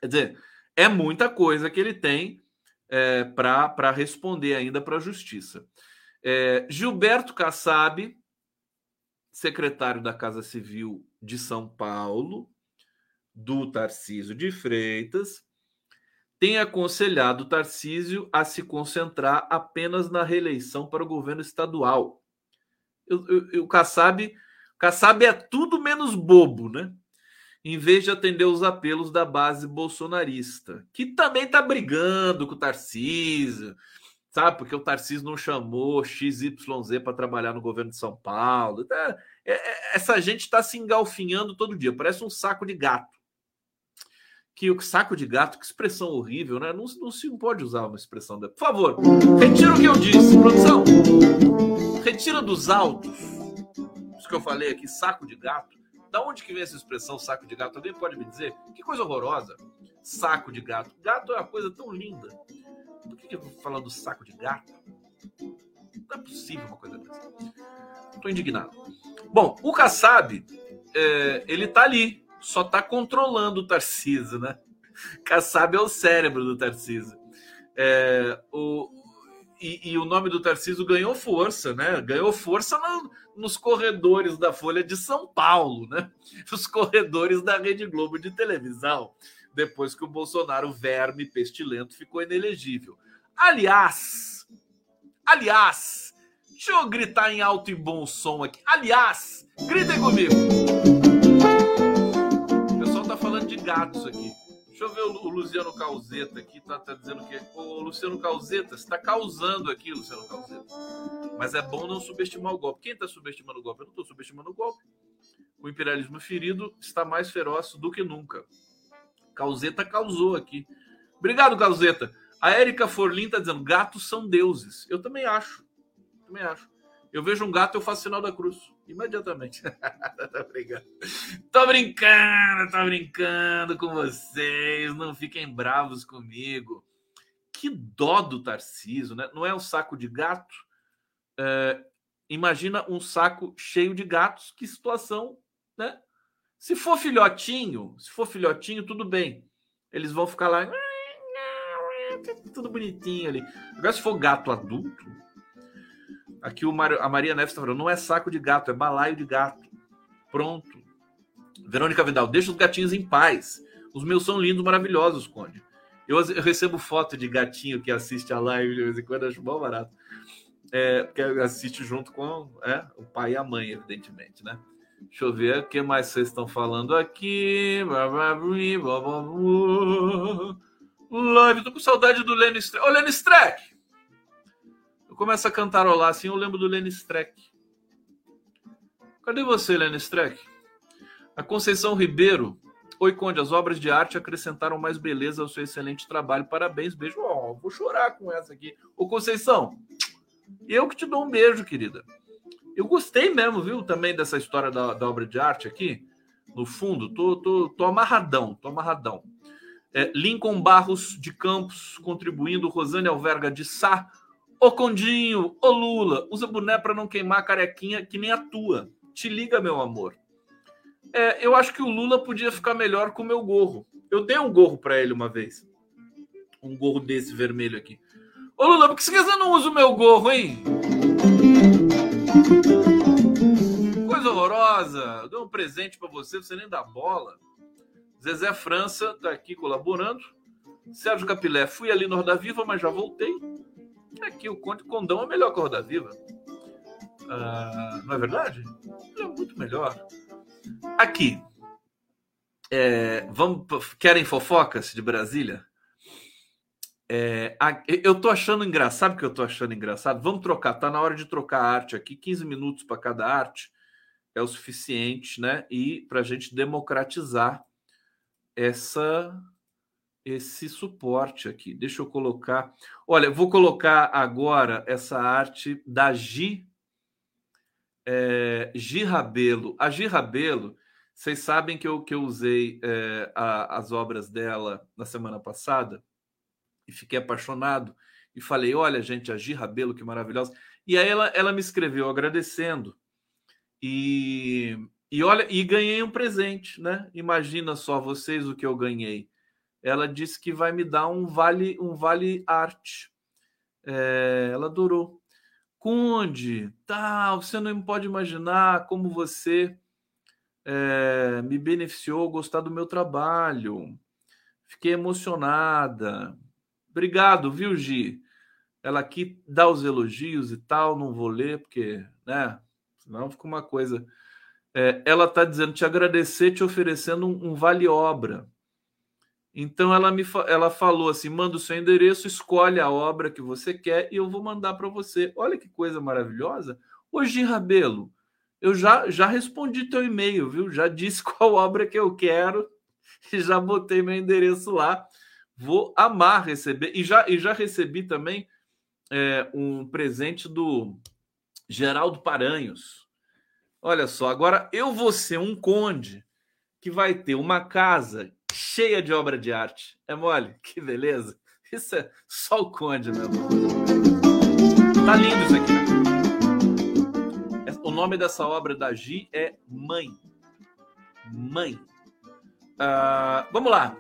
Quer dizer, é muita coisa que ele tem é, para responder ainda para a justiça. É, Gilberto Kassab, secretário da Casa Civil de São Paulo, do Tarcísio de Freitas, tem aconselhado Tarcísio a se concentrar apenas na reeleição para o governo estadual. O Kassab, Kassab é tudo menos bobo, né? Em vez de atender os apelos da base bolsonarista, que também está brigando com o Tarcísio, sabe? Porque o Tarcísio não chamou XYZ para trabalhar no governo de São Paulo. É, é, essa gente está se engalfinhando todo dia, parece um saco de gato que o saco de gato, que expressão horrível, né? Não, não se pode usar uma expressão dessa. Por favor, retira o que eu disse, produção. Retira dos autos. Isso que eu falei aqui, saco de gato. Da onde que vem essa expressão saco de gato? Alguém pode me dizer? Que coisa horrorosa. Saco de gato. Gato é uma coisa tão linda. Por que, que eu vou falar do saco de gato? Não é possível uma coisa dessa. Estou indignado. Bom, o Kassab, é, ele tá ali só está controlando o Tarcísio, né? Kassab é o cérebro do Tarcísio. É, o, e, e, o nome do Tarcísio ganhou força, né? Ganhou força no, nos corredores da Folha de São Paulo, né? Nos corredores da Rede Globo de televisão, depois que o Bolsonaro, verme pestilento, ficou inelegível. Aliás, aliás, deixa eu gritar em alto e bom som aqui. Aliás, gritem comigo gatos aqui. Deixa eu ver o, Luciano Calzeta aqui, tá, tá dizendo que. Ô, Luciano Calzeta, você tá causando aqui, Luciano Calzeta. Mas é bom não subestimar o golpe. Quem tá subestimando o golpe? Eu não tô subestimando o golpe. O imperialismo ferido está mais feroz do que nunca. Calzeta causou aqui. Obrigado, Calzeta. A Érica Forlin tá dizendo: gatos são deuses. Eu também acho. Também acho. Eu vejo um gato, eu faço sinal da cruz. Imediatamente. tô brincando. Tô brincando, tô brincando com vocês. Não fiquem bravos comigo. Que dó do Tarciso, né? Não é um saco de gato? É, imagina um saco cheio de gatos. Que situação, né? Se for filhotinho, se for filhotinho, tudo bem. Eles vão ficar lá. Tudo bonitinho ali. Agora, se for gato adulto, Aqui o Mar... a Maria Neves está falando, não é saco de gato, é balaio de gato. Pronto. Verônica Vidal, deixa os gatinhos em paz. Os meus são lindos, maravilhosos, Conde. Eu, eu recebo foto de gatinho que assiste a live de vez em quando, acho bom barato. É, que assiste junto com é, o pai e a mãe, evidentemente, né? Deixa eu ver o que mais vocês estão falando aqui. Live, tô com saudade do Lenny Streck. Ô, Lenny Streck! Começa a cantarolar assim, eu lembro do Lenny Streck. Cadê você, Lenny Streck? A Conceição Ribeiro. Oi, Conde, as obras de arte acrescentaram mais beleza ao seu excelente trabalho. Parabéns, beijo. Oh, vou chorar com essa aqui. Ô, Conceição, eu que te dou um beijo, querida. Eu gostei mesmo, viu, também dessa história da, da obra de arte aqui. No fundo, tô, tô, tô amarradão, tô amarradão. É, Lincoln Barros de Campos contribuindo, Rosane Alverga de Sá, Ô Condinho, ô Lula, usa boné para não queimar a carequinha que nem a tua. Te liga, meu amor. É, eu acho que o Lula podia ficar melhor com o meu gorro. Eu dei um gorro para ele uma vez. Um gorro desse vermelho aqui. Ô Lula, por que você não usa o meu gorro, hein? Coisa horrorosa. Eu dei um presente para você, você nem dá bola. Zezé França tá aqui colaborando. Sérgio Capilé, fui ali no Roda Viva, mas já voltei. Aqui o Conde Condão é melhor que o Roda Viva. Ah, não é verdade? é muito melhor. Aqui. É, vamos, querem fofocas de Brasília? É, eu tô achando engraçado, sabe o que eu tô achando engraçado? Vamos trocar, tá na hora de trocar arte aqui, 15 minutos para cada arte é o suficiente, né? E para a gente democratizar essa esse suporte aqui. Deixa eu colocar. Olha, vou colocar agora essa arte da Gi é, Gi Rabelo. A Gi Rabelo, vocês sabem que eu, que eu usei é, a, as obras dela na semana passada e fiquei apaixonado e falei: olha, gente, a Gi Rabelo, que maravilhosa. E aí ela, ela me escreveu agradecendo. E, e olha, e ganhei um presente, né? Imagina só vocês o que eu ganhei. Ela disse que vai me dar um vale, um vale arte. É, ela adorou. Conde, tal, você não pode imaginar como você é, me beneficiou gostar do meu trabalho. Fiquei emocionada. Obrigado, viu, Gi? Ela aqui dá os elogios e tal, não vou ler, porque, né? Senão fica uma coisa. É, ela está dizendo te agradecer, te oferecendo um, um vale-obra. Então ela me ela falou assim: manda o seu endereço, escolhe a obra que você quer e eu vou mandar para você. Olha que coisa maravilhosa. Hoje, Rabelo, eu já, já respondi teu e-mail, viu? Já disse qual obra que eu quero e já botei meu endereço lá. Vou amar receber. E já, e já recebi também é, um presente do Geraldo Paranhos. Olha só, agora eu vou ser um conde que vai ter uma casa cheia de obra de arte. É mole? Que beleza. Isso é só o conde, meu amor. Tá lindo isso aqui. O nome dessa obra da Gi é Mãe. Mãe. Uh, vamos lá.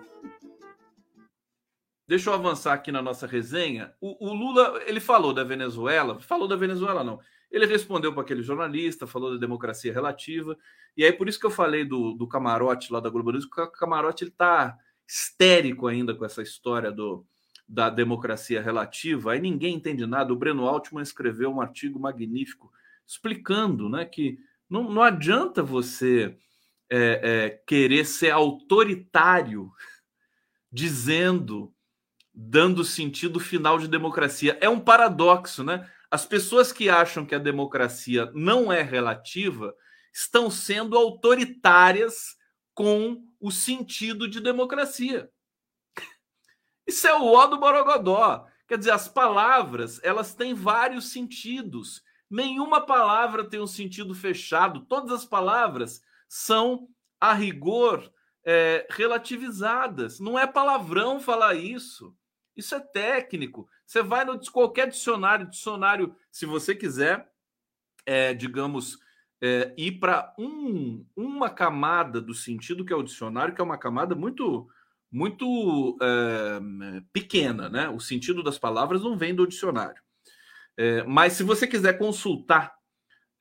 Deixa eu avançar aqui na nossa resenha. O, o, Lula, ele falou da Venezuela, falou da Venezuela não. Ele respondeu para aquele jornalista, falou da democracia relativa. E aí por isso que eu falei do, do camarote lá da Globo News, porque o camarote ele tá histérico ainda com essa história do, da democracia relativa. Aí ninguém entende nada. O Breno Altman escreveu um artigo magnífico explicando, né, que não, não adianta você é, é, querer ser autoritário dizendo dando sentido final de democracia. É um paradoxo, né? As pessoas que acham que a democracia não é relativa estão sendo autoritárias com o sentido de democracia. Isso é o ó do Borogodó. Quer dizer, as palavras, elas têm vários sentidos. Nenhuma palavra tem um sentido fechado. Todas as palavras são, a rigor, é, relativizadas. Não é palavrão falar isso. Isso é técnico. Você vai no qualquer dicionário, dicionário, se você quiser, é, digamos, é, ir para um, uma camada do sentido que é o dicionário, que é uma camada muito muito é, pequena, né? O sentido das palavras não vem do dicionário. É, mas se você quiser consultar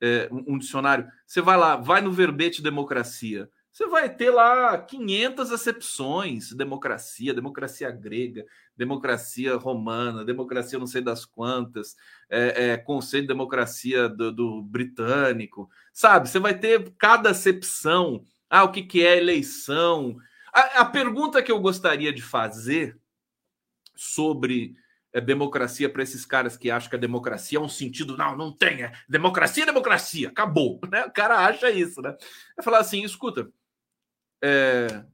é, um, dicionário, você vai lá, vai no verbete democracia. Você vai ter lá 500 acepções: democracia, democracia grega, democracia romana, democracia não sei das quantas, é, é, conceito de democracia do, do, britânico, sabe? Você vai ter cada acepção. Ah, o que, que é eleição? A, a pergunta que eu gostaria de fazer sobre é, democracia para esses caras que acham que a democracia é um sentido, não, não tem, é democracia, democracia, acabou, né? O cara acha isso, né? É falar assim, escuta, é,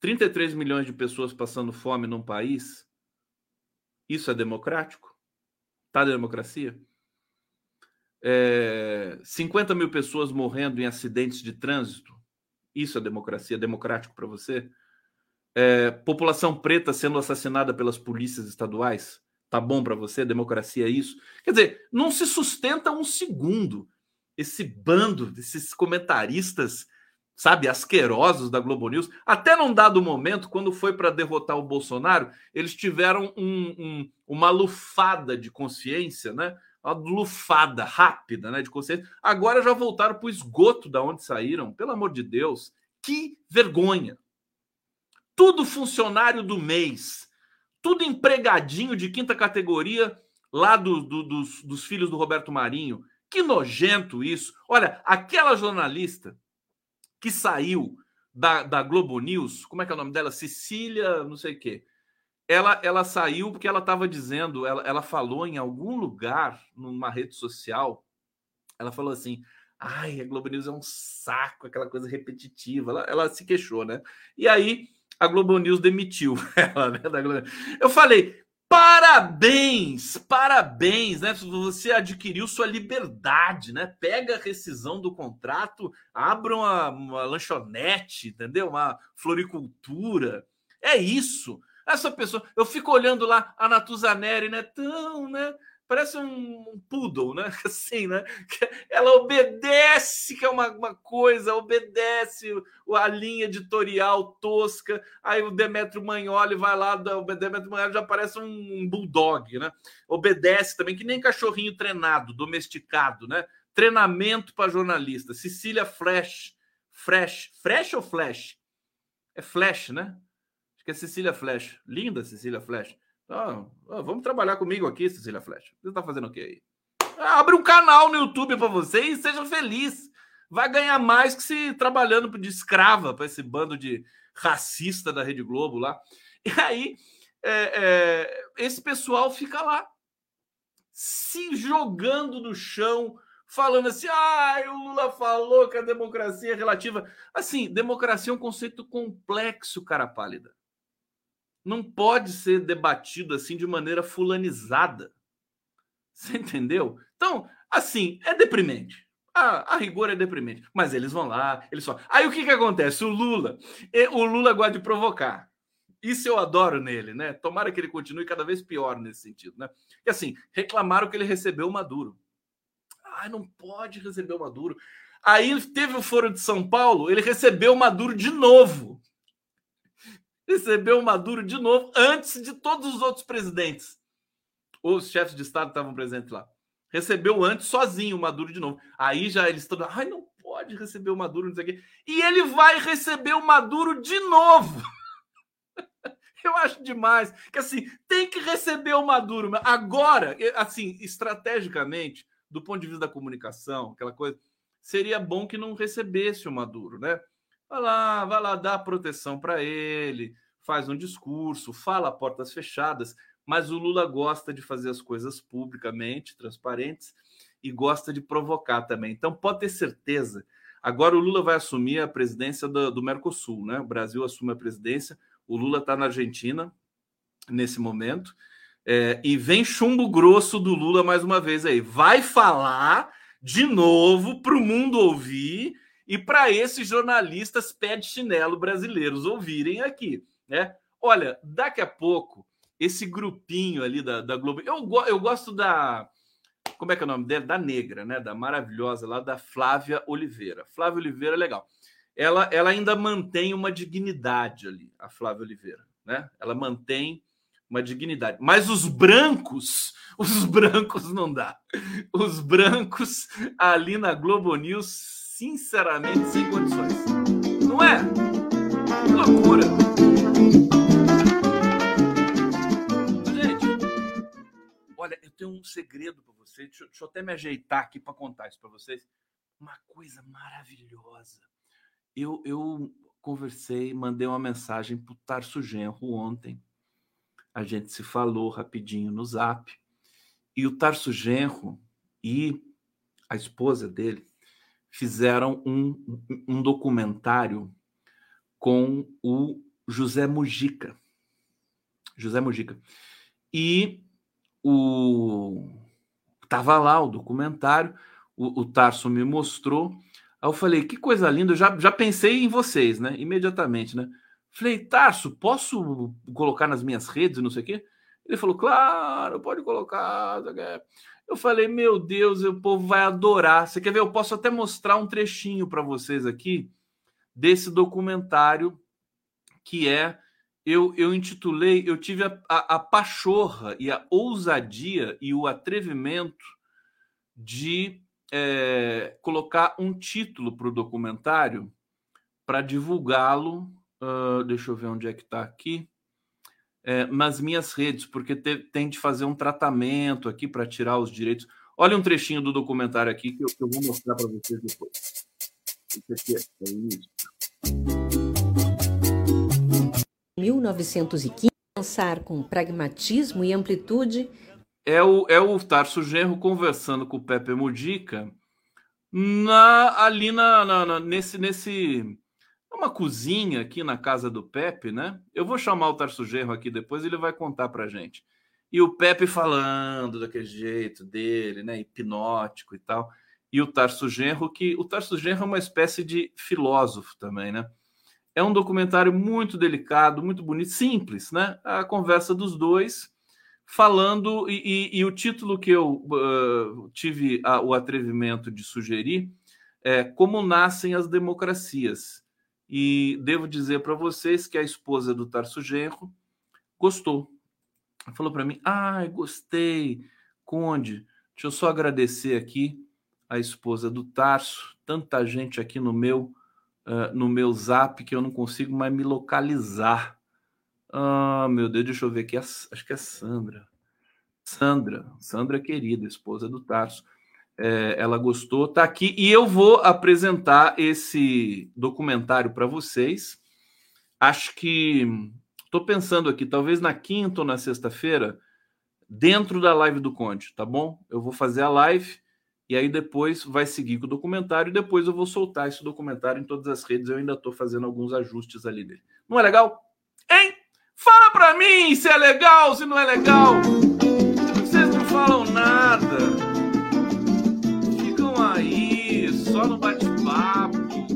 33 milhões de pessoas passando fome num país, isso é democrático? Tá democracia? É, 50 mil pessoas morrendo em acidentes de trânsito, isso é democracia? Democrático para você? É, população preta sendo assassinada pelas polícias estaduais? Tá bom para você? Democracia é isso? Quer dizer, não se sustenta um segundo esse bando desses comentaristas, sabe, asquerosos da Globo News. Até num dado momento, quando foi para derrotar o Bolsonaro, eles tiveram um, um, uma lufada de consciência, né? Uma lufada rápida, né, de consciência. Agora já voltaram para o esgoto da onde saíram. Pelo amor de Deus, que vergonha! Tudo funcionário do mês, tudo empregadinho de quinta categoria lá do, do, dos, dos filhos do Roberto Marinho. Que nojento isso. Olha, aquela jornalista que saiu da, da Globo News, como é que é o nome dela? Cecília, não sei o quê. Ela, ela saiu porque ela estava dizendo, ela, ela falou em algum lugar, numa rede social, ela falou assim: ai, a Globo News é um saco, aquela coisa repetitiva. Ela, ela se queixou, né? E aí a Globo News demitiu ela, né? Eu falei, Parabéns, parabéns, né? Você adquiriu sua liberdade, né? Pega a rescisão do contrato, abra uma, uma lanchonete, entendeu? Uma floricultura. É isso. Essa pessoa, eu fico olhando lá a Natuzaneri, né? Tão, né? Parece um, poodle, né? Assim, né? Ela obedece, que é uma, uma coisa, obedece a linha editorial tosca. Aí o Demetrio Magnoli vai lá, o Demetrio Magnoli já parece um bulldog, né? Obedece também, que nem cachorrinho treinado, domesticado, né? Treinamento para jornalista. Cecília Flash. Fresh. Fresh ou Flash? É Flash, né? Acho que é Cecília Flash. Linda Cecília Flash. Ah, vamos trabalhar comigo aqui, Cecília Flecha. Você está fazendo o quê aí? Abre um canal no YouTube para você e seja feliz. Vai ganhar mais que se trabalhando de escrava para esse bando de racista da Rede Globo lá. E aí, é, é, esse pessoal fica lá se jogando no chão, falando assim: ah, o Lula falou que a democracia é relativa. Assim, democracia é um conceito complexo, cara pálida não pode ser debatido assim de maneira fulanizada. Você entendeu? Então, assim, é deprimente. A, a, rigor é deprimente. Mas eles vão lá, eles só. Aí o que, que acontece? O Lula, o Lula gosta de provocar. Isso eu adoro nele, né? Tomara que ele continue cada vez pior nesse sentido, né? E assim, reclamaram que ele recebeu o Maduro. Ah, não pode receber o Maduro. Aí teve o Foro de São Paulo, ele recebeu o Maduro de novo recebeu o Maduro de novo antes de todos os outros presidentes. Os chefes de Estado estavam presentes lá. Recebeu antes sozinho o Maduro de novo. Aí já eles estão. Ai, não pode receber o Maduro, não sei o quê. E ele vai receber o Maduro de novo. Eu acho demais. Que assim, tem que receber o Maduro. Agora, assim, estrategicamente, do ponto de vista da comunicação, aquela coisa, seria bom que não recebesse o Maduro, né? Vai lá, vai lá dar proteção para ele, faz um discurso, fala a portas fechadas, mas o Lula gosta de fazer as coisas publicamente, transparentes, e gosta de provocar também. Então pode ter certeza. Agora o Lula vai assumir a presidência do, do Mercosul, né? O Brasil assume a presidência, o Lula está na Argentina nesse momento. É, e vem chumbo grosso do Lula mais uma vez aí. Vai falar de novo para o mundo ouvir e para esses jornalistas pé de chinelo brasileiros ouvirem aqui né? Olha, daqui a pouco, esse grupinho ali da, da Globo. Eu, eu gosto da. Como é que é o nome dela? Da negra, né? Da maravilhosa lá, da Flávia Oliveira. Flávia Oliveira é legal. Ela, ela ainda mantém uma dignidade ali, a Flávia Oliveira, né? Ela mantém uma dignidade. Mas os brancos, os brancos não dá. Os brancos ali na Globo News, sinceramente, sem condições. Não é? Que loucura. Olha, eu tenho um segredo para vocês. Deixa, deixa eu até me ajeitar aqui para contar isso para vocês. Uma coisa maravilhosa. Eu, eu conversei, mandei uma mensagem para o Tarso Genro ontem. A gente se falou rapidinho no zap. E o Tarso Genro e a esposa dele fizeram um, um documentário com o José Mujica. José Mujica. E o tava lá o documentário, o, o Tarso me mostrou. Aí eu falei, que coisa linda, eu já, já pensei em vocês, né? Imediatamente, né? Falei, Tarso, posso colocar nas minhas redes não sei o quê? Ele falou, claro, pode colocar. Eu falei, meu Deus, o povo vai adorar. Você quer ver? Eu posso até mostrar um trechinho para vocês aqui desse documentário que é eu, eu intitulei, eu tive a, a, a pachorra e a ousadia e o atrevimento de é, colocar um título para o documentário para divulgá-lo. Uh, deixa eu ver onde é que está aqui. É, nas minhas redes, porque te, tem de fazer um tratamento aqui para tirar os direitos. Olha um trechinho do documentário aqui que eu, que eu vou mostrar para vocês depois. Isso aqui é, é isso. 1915, pensar com pragmatismo e amplitude. É o, é o Tarso Genro conversando com o Pepe Mudica na, ali na, na, na, nesse, nesse uma cozinha aqui na casa do Pepe, né? Eu vou chamar o Tarso Genro aqui depois, ele vai contar pra gente. E o Pepe falando daquele jeito dele, né? Hipnótico e tal. E o Tarso Genro, que o Tarso Genro é uma espécie de filósofo também, né? É um documentário muito delicado, muito bonito, simples, né? A conversa dos dois falando, e, e, e o título que eu uh, tive a, o atrevimento de sugerir é Como Nascem as Democracias. E devo dizer para vocês que a esposa do Tarso Genro gostou. Falou para mim: ai, ah, gostei, Conde. Deixa eu só agradecer aqui a esposa do Tarso, tanta gente aqui no meu uh, no meu zap que eu não consigo mais me localizar. Ah, meu Deus, deixa eu ver aqui. Acho que é Sandra. Sandra, Sandra querida, esposa do Tarso. É, ela gostou, tá aqui e eu vou apresentar esse documentário para vocês. Acho que estou pensando aqui, talvez na quinta ou na sexta-feira, dentro da live do Conde, tá bom? Eu vou fazer a live e aí depois vai seguir com o documentário e depois eu vou soltar esse documentário em todas as redes. Eu ainda estou fazendo alguns ajustes ali dele. Não é legal? Hein? Fala para mim se é legal, se não é legal. Vocês não falam nada.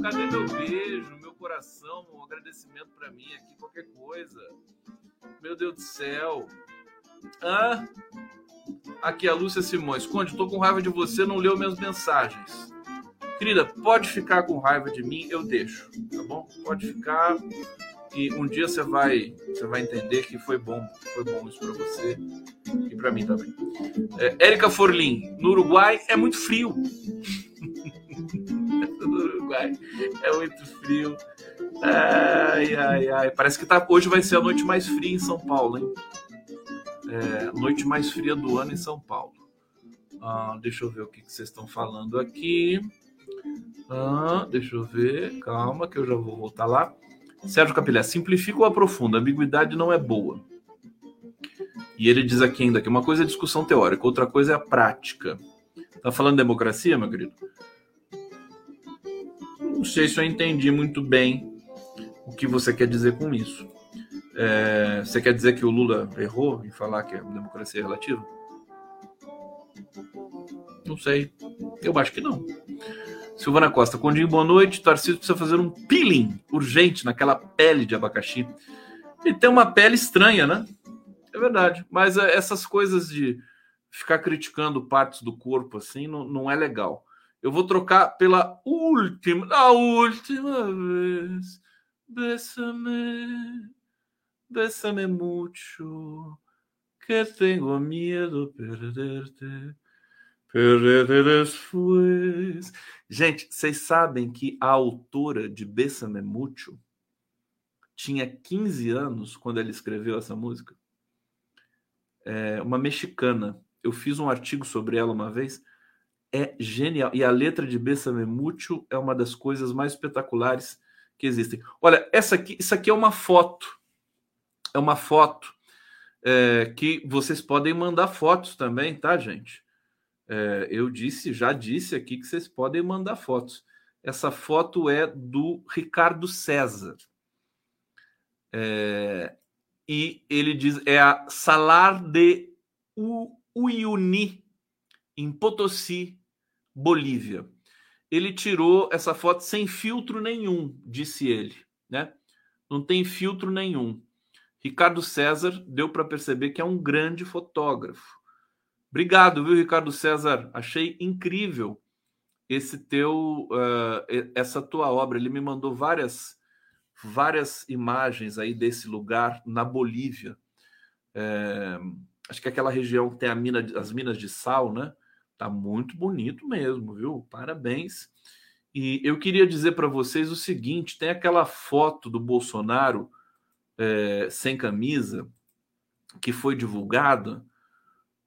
Cadê meu beijo, meu coração, um agradecimento para mim aqui, qualquer coisa. Meu Deus do céu. Hã? Aqui a Lúcia Simões. Conde, estou com raiva de você, não leu minhas mensagens. Querida, pode ficar com raiva de mim, eu deixo, tá bom? Pode ficar e um dia você vai, você vai entender que foi bom, foi bom isso para você e para mim também. É, Érica Forlim, no Uruguai é muito frio. no Uruguai é muito frio. Ai, ai, ai. Parece que tá, hoje vai ser a noite mais fria em São Paulo, hein? é, noite mais fria do ano em São Paulo. Ah, deixa eu ver o que, que vocês estão falando aqui. Ah, deixa eu ver, calma que eu já vou voltar lá. Sérgio Capilé, simplifica ou aprofunda? Ambiguidade não é boa. E ele diz aqui ainda que uma coisa é discussão teórica, outra coisa é a prática. Tá falando de democracia, meu querido? Sei se eu entendi muito bem o que você quer dizer com isso. É, você quer dizer que o Lula errou em falar que a democracia é relativa? Não sei. Eu acho que não. Silvana Costa, Condinho, boa noite. Tarcísio precisa fazer um peeling urgente naquela pele de abacaxi. Ele tem uma pele estranha, né? É verdade. Mas é, essas coisas de ficar criticando partes do corpo assim não, não é legal. Eu vou trocar pela última, a última vez. Bésame Bésame mucho, que tengo miedo perderte, perderte después. Gente, vocês sabem que a autora de Bésame mucho tinha 15 anos quando ela escreveu essa música? É uma mexicana. Eu fiz um artigo sobre ela uma vez. É genial. E a letra de Bessame Mucho é uma das coisas mais espetaculares que existem. Olha, essa aqui, isso aqui é uma foto é uma foto é, que vocês podem mandar fotos também, tá, gente? É, eu disse, já disse aqui que vocês podem mandar fotos. Essa foto é do Ricardo César. É, e ele diz é a Salar de Uyuni, em Potosí, Bolívia. Ele tirou essa foto sem filtro nenhum, disse ele, né? não tem filtro nenhum. Ricardo César deu para perceber que é um grande fotógrafo. Obrigado, viu, Ricardo César? Achei incrível esse teu, uh, essa tua obra. Ele me mandou várias, várias imagens aí desse lugar na Bolívia. É, acho que é aquela região que tem mina, as minas de sal, né? Tá muito bonito mesmo, viu? Parabéns. E eu queria dizer para vocês o seguinte: tem aquela foto do Bolsonaro é, sem camisa que foi divulgada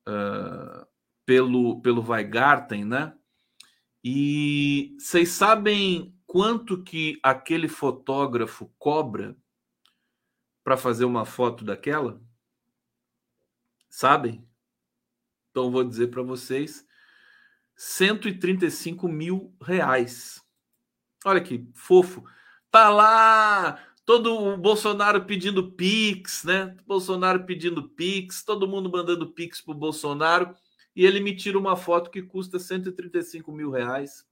uh, pelo, pelo Weigarten, né? E vocês sabem quanto que aquele fotógrafo cobra para fazer uma foto daquela? Sabem? Então vou dizer para vocês: 135 mil reais. Olha que fofo. Tá lá todo o Bolsonaro pedindo Pix, né? Bolsonaro pedindo Pix, todo mundo mandando Pix pro Bolsonaro, e ele me tira uma foto que custa 135 mil reais,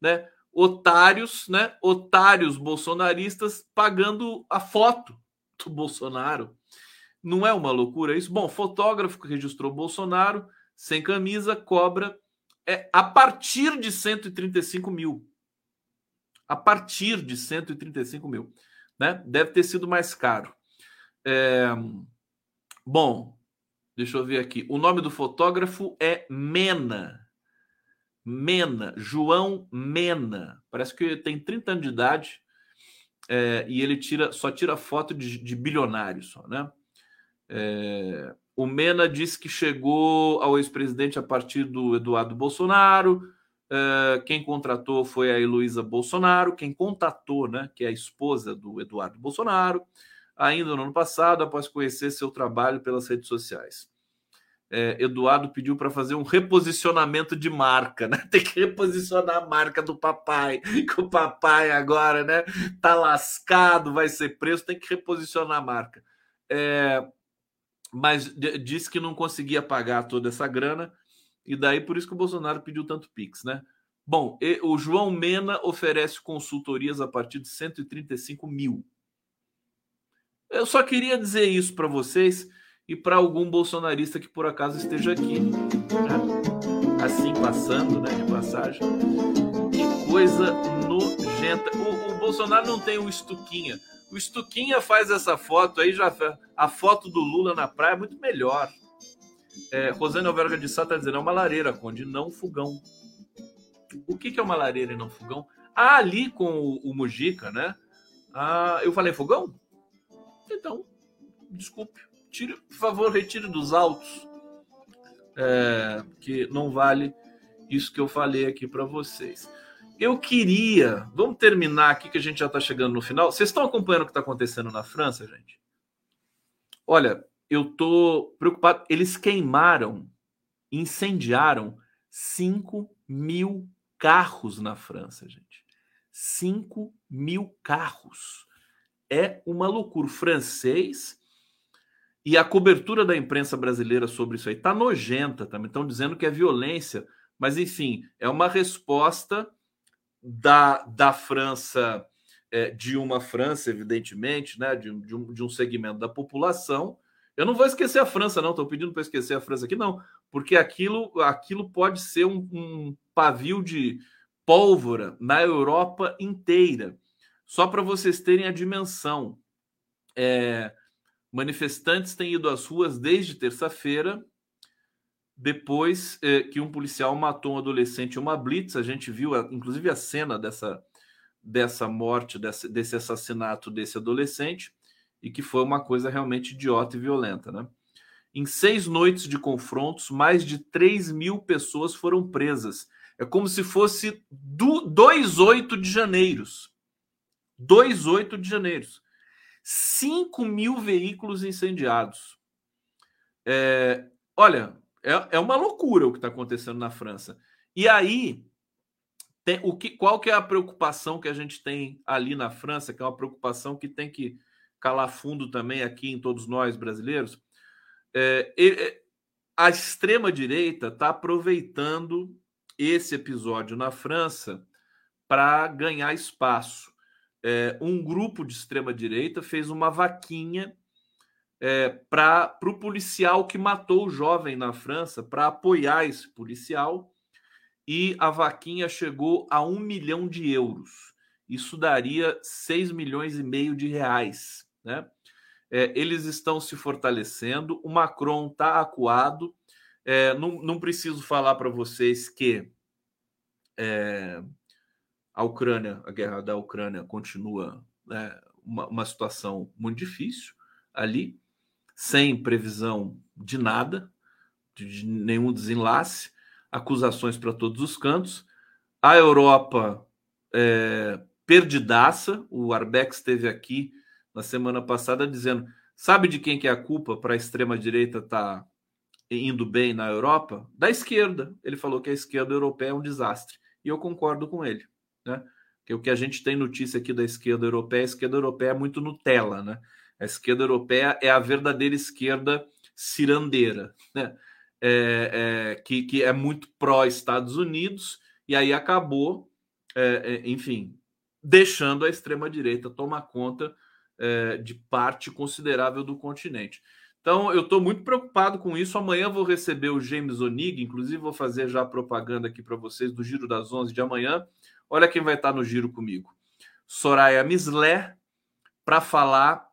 né? Otários, né? Otários bolsonaristas pagando a foto do Bolsonaro. Não é uma loucura isso? Bom, fotógrafo que registrou Bolsonaro sem camisa cobra é a partir de 135 mil. A partir de 135 mil. Né? Deve ter sido mais caro. É... Bom, deixa eu ver aqui. O nome do fotógrafo é Mena. Mena, João Mena. Parece que tem 30 anos de idade é, e ele tira, só tira foto de, de bilionário só, né? É, o Mena disse que chegou ao ex-presidente a partir do Eduardo Bolsonaro. Uh, quem contratou foi a Heloísa Bolsonaro, quem contatou, né, que é a esposa do Eduardo Bolsonaro, ainda no ano passado, após conhecer seu trabalho pelas redes sociais. É, Eduardo pediu para fazer um reposicionamento de marca, né? Tem que reposicionar a marca do papai, que o papai agora, né, tá lascado, vai ser preso, tem que reposicionar a marca. É, mas disse que não conseguia pagar toda essa grana, e daí por isso que o Bolsonaro pediu tanto Pix, né? Bom, o João Mena oferece consultorias a partir de 135 mil. Eu só queria dizer isso para vocês e para algum bolsonarista que por acaso esteja aqui. Né? Assim, passando, né, de passagem. Que coisa nojenta. O, o Bolsonaro não tem o estuquinha. O Estuquinha faz essa foto aí, já a foto do Lula na praia é muito melhor. É, Rosane Alverga de Sá está dizendo, é uma lareira, Conde, não fogão. O que, que é uma lareira e não fogão? Ah, ali com o, o Mujica, né? Ah, eu falei fogão? Então, desculpe. Tire, por favor, retire dos autos. É, que não vale isso que eu falei aqui para vocês. Eu queria. Vamos terminar aqui que a gente já está chegando no final. Vocês estão acompanhando o que está acontecendo na França, gente? Olha, eu estou preocupado. Eles queimaram, incendiaram 5 mil carros na França, gente. 5 mil carros. É uma loucura. O francês e a cobertura da imprensa brasileira sobre isso aí está nojenta também. Estão dizendo que é violência. Mas, enfim, é uma resposta da, da França, é, de uma França, evidentemente, né, de, de, um, de um segmento da população. Eu não vou esquecer a França, não, estou pedindo para esquecer a França aqui, não, porque aquilo, aquilo pode ser um, um pavio de pólvora na Europa inteira. Só para vocês terem a dimensão. É, manifestantes têm ido às ruas desde terça-feira depois eh, que um policial matou um adolescente em uma blitz, a gente viu, inclusive, a cena dessa, dessa morte, desse, desse assassinato desse adolescente, e que foi uma coisa realmente idiota e violenta. Né? Em seis noites de confrontos, mais de 3 mil pessoas foram presas. É como se fosse do, dois 8 de janeiro. Dois 8 de janeiro. 5 mil veículos incendiados. É, olha, é, é uma loucura o que está acontecendo na França. E aí, tem, o que, qual que é a preocupação que a gente tem ali na França, que é uma preocupação que tem que calar fundo também aqui em todos nós brasileiros? É, é, a extrema-direita está aproveitando esse episódio na França para ganhar espaço. é, um grupo de extrema direita fez uma vaquinha é, para o policial que matou o jovem na França, para apoiar esse policial, e a vaquinha chegou a um milhão de euros. Isso daria 6 milhões e meio de reais. Né? É, eles estão se fortalecendo, o Macron está acuado. É, não, não, preciso falar para vocês que é, a Ucrânia, a guerra da Ucrânia continua né, uma, uma situação muito difícil ali sem previsão de nada, de nenhum desenlace, acusações para todos os cantos. A Europa é, perdidaça, o Arbex esteve aqui na semana passada dizendo: sabe de quem que é a culpa para a extrema-direita estar tá indo bem na Europa? Da esquerda. Ele falou que a esquerda europeia é um desastre. E eu concordo com ele. Né? Que o que a gente tem notícia aqui da esquerda europeia, a esquerda europeia é muito Nutella, né? A esquerda europeia é a verdadeira esquerda cirandeira, né? É, é, que, que é muito pró-Estados Unidos, e aí acabou, é, é enfim, deixando a extrema-direita tomar conta é, de parte considerável do continente. Então, eu estou muito preocupado com isso. Amanhã vou receber o James Onig, inclusive vou fazer já propaganda aqui para vocês do Giro das 11 de amanhã. Olha quem vai estar no Giro comigo. Soraya Mislé, para falar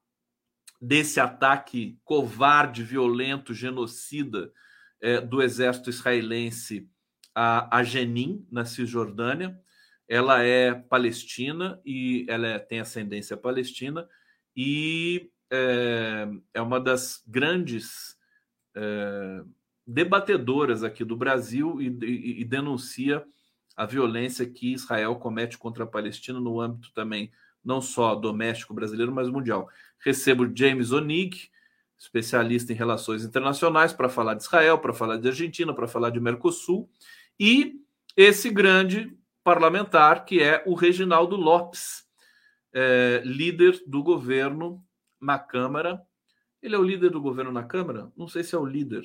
desse ataque covarde, violento, genocida é, do exército israelense a, a Jenin, na Cisjordânia. Ela é palestina e ela é, tem ascendência palestina e é, é uma das grandes é, debatedoras aqui do Brasil e, e, e denuncia a violência que Israel comete contra a Palestina no âmbito também não só doméstico brasileiro, mas mundial. Recebo James Onig, especialista em relações internacionais, para falar de Israel, para falar de Argentina, para falar de Mercosul, e esse grande parlamentar que é o Reginaldo Lopes, é, líder do governo na Câmara. Ele é o líder do governo na Câmara? Não sei se é o líder.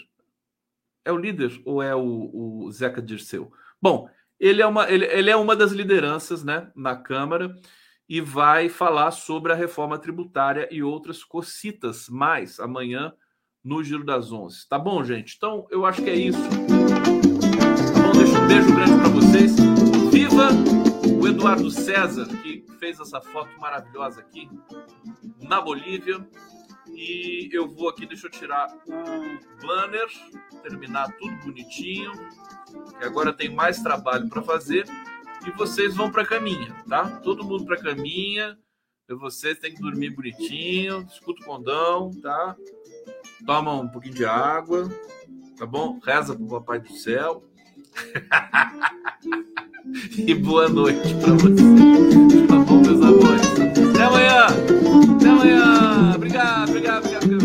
É o líder ou é o, o Zeca Dirceu? Bom, ele é, uma, ele, ele é uma das lideranças né, na Câmara e vai falar sobre a reforma tributária e outras cocitas mais amanhã no Giro das Onze. Tá bom, gente? Então, eu acho que é isso. Tá bom? Deixa um beijo grande para vocês. Viva o Eduardo César, que fez essa foto maravilhosa aqui na Bolívia. E eu vou aqui, deixa eu tirar o banner, terminar tudo bonitinho, que agora tem mais trabalho para fazer e vocês vão para caminha, tá? Todo mundo para caminha. Vocês têm que dormir bonitinho, escuta o condão, tá? Toma um pouquinho de água, tá bom? Reza pro Papai do Céu. e boa noite para vocês. Tá bom, meus amores? Até amanhã! Até amanhã! Obrigado, obrigado, obrigado.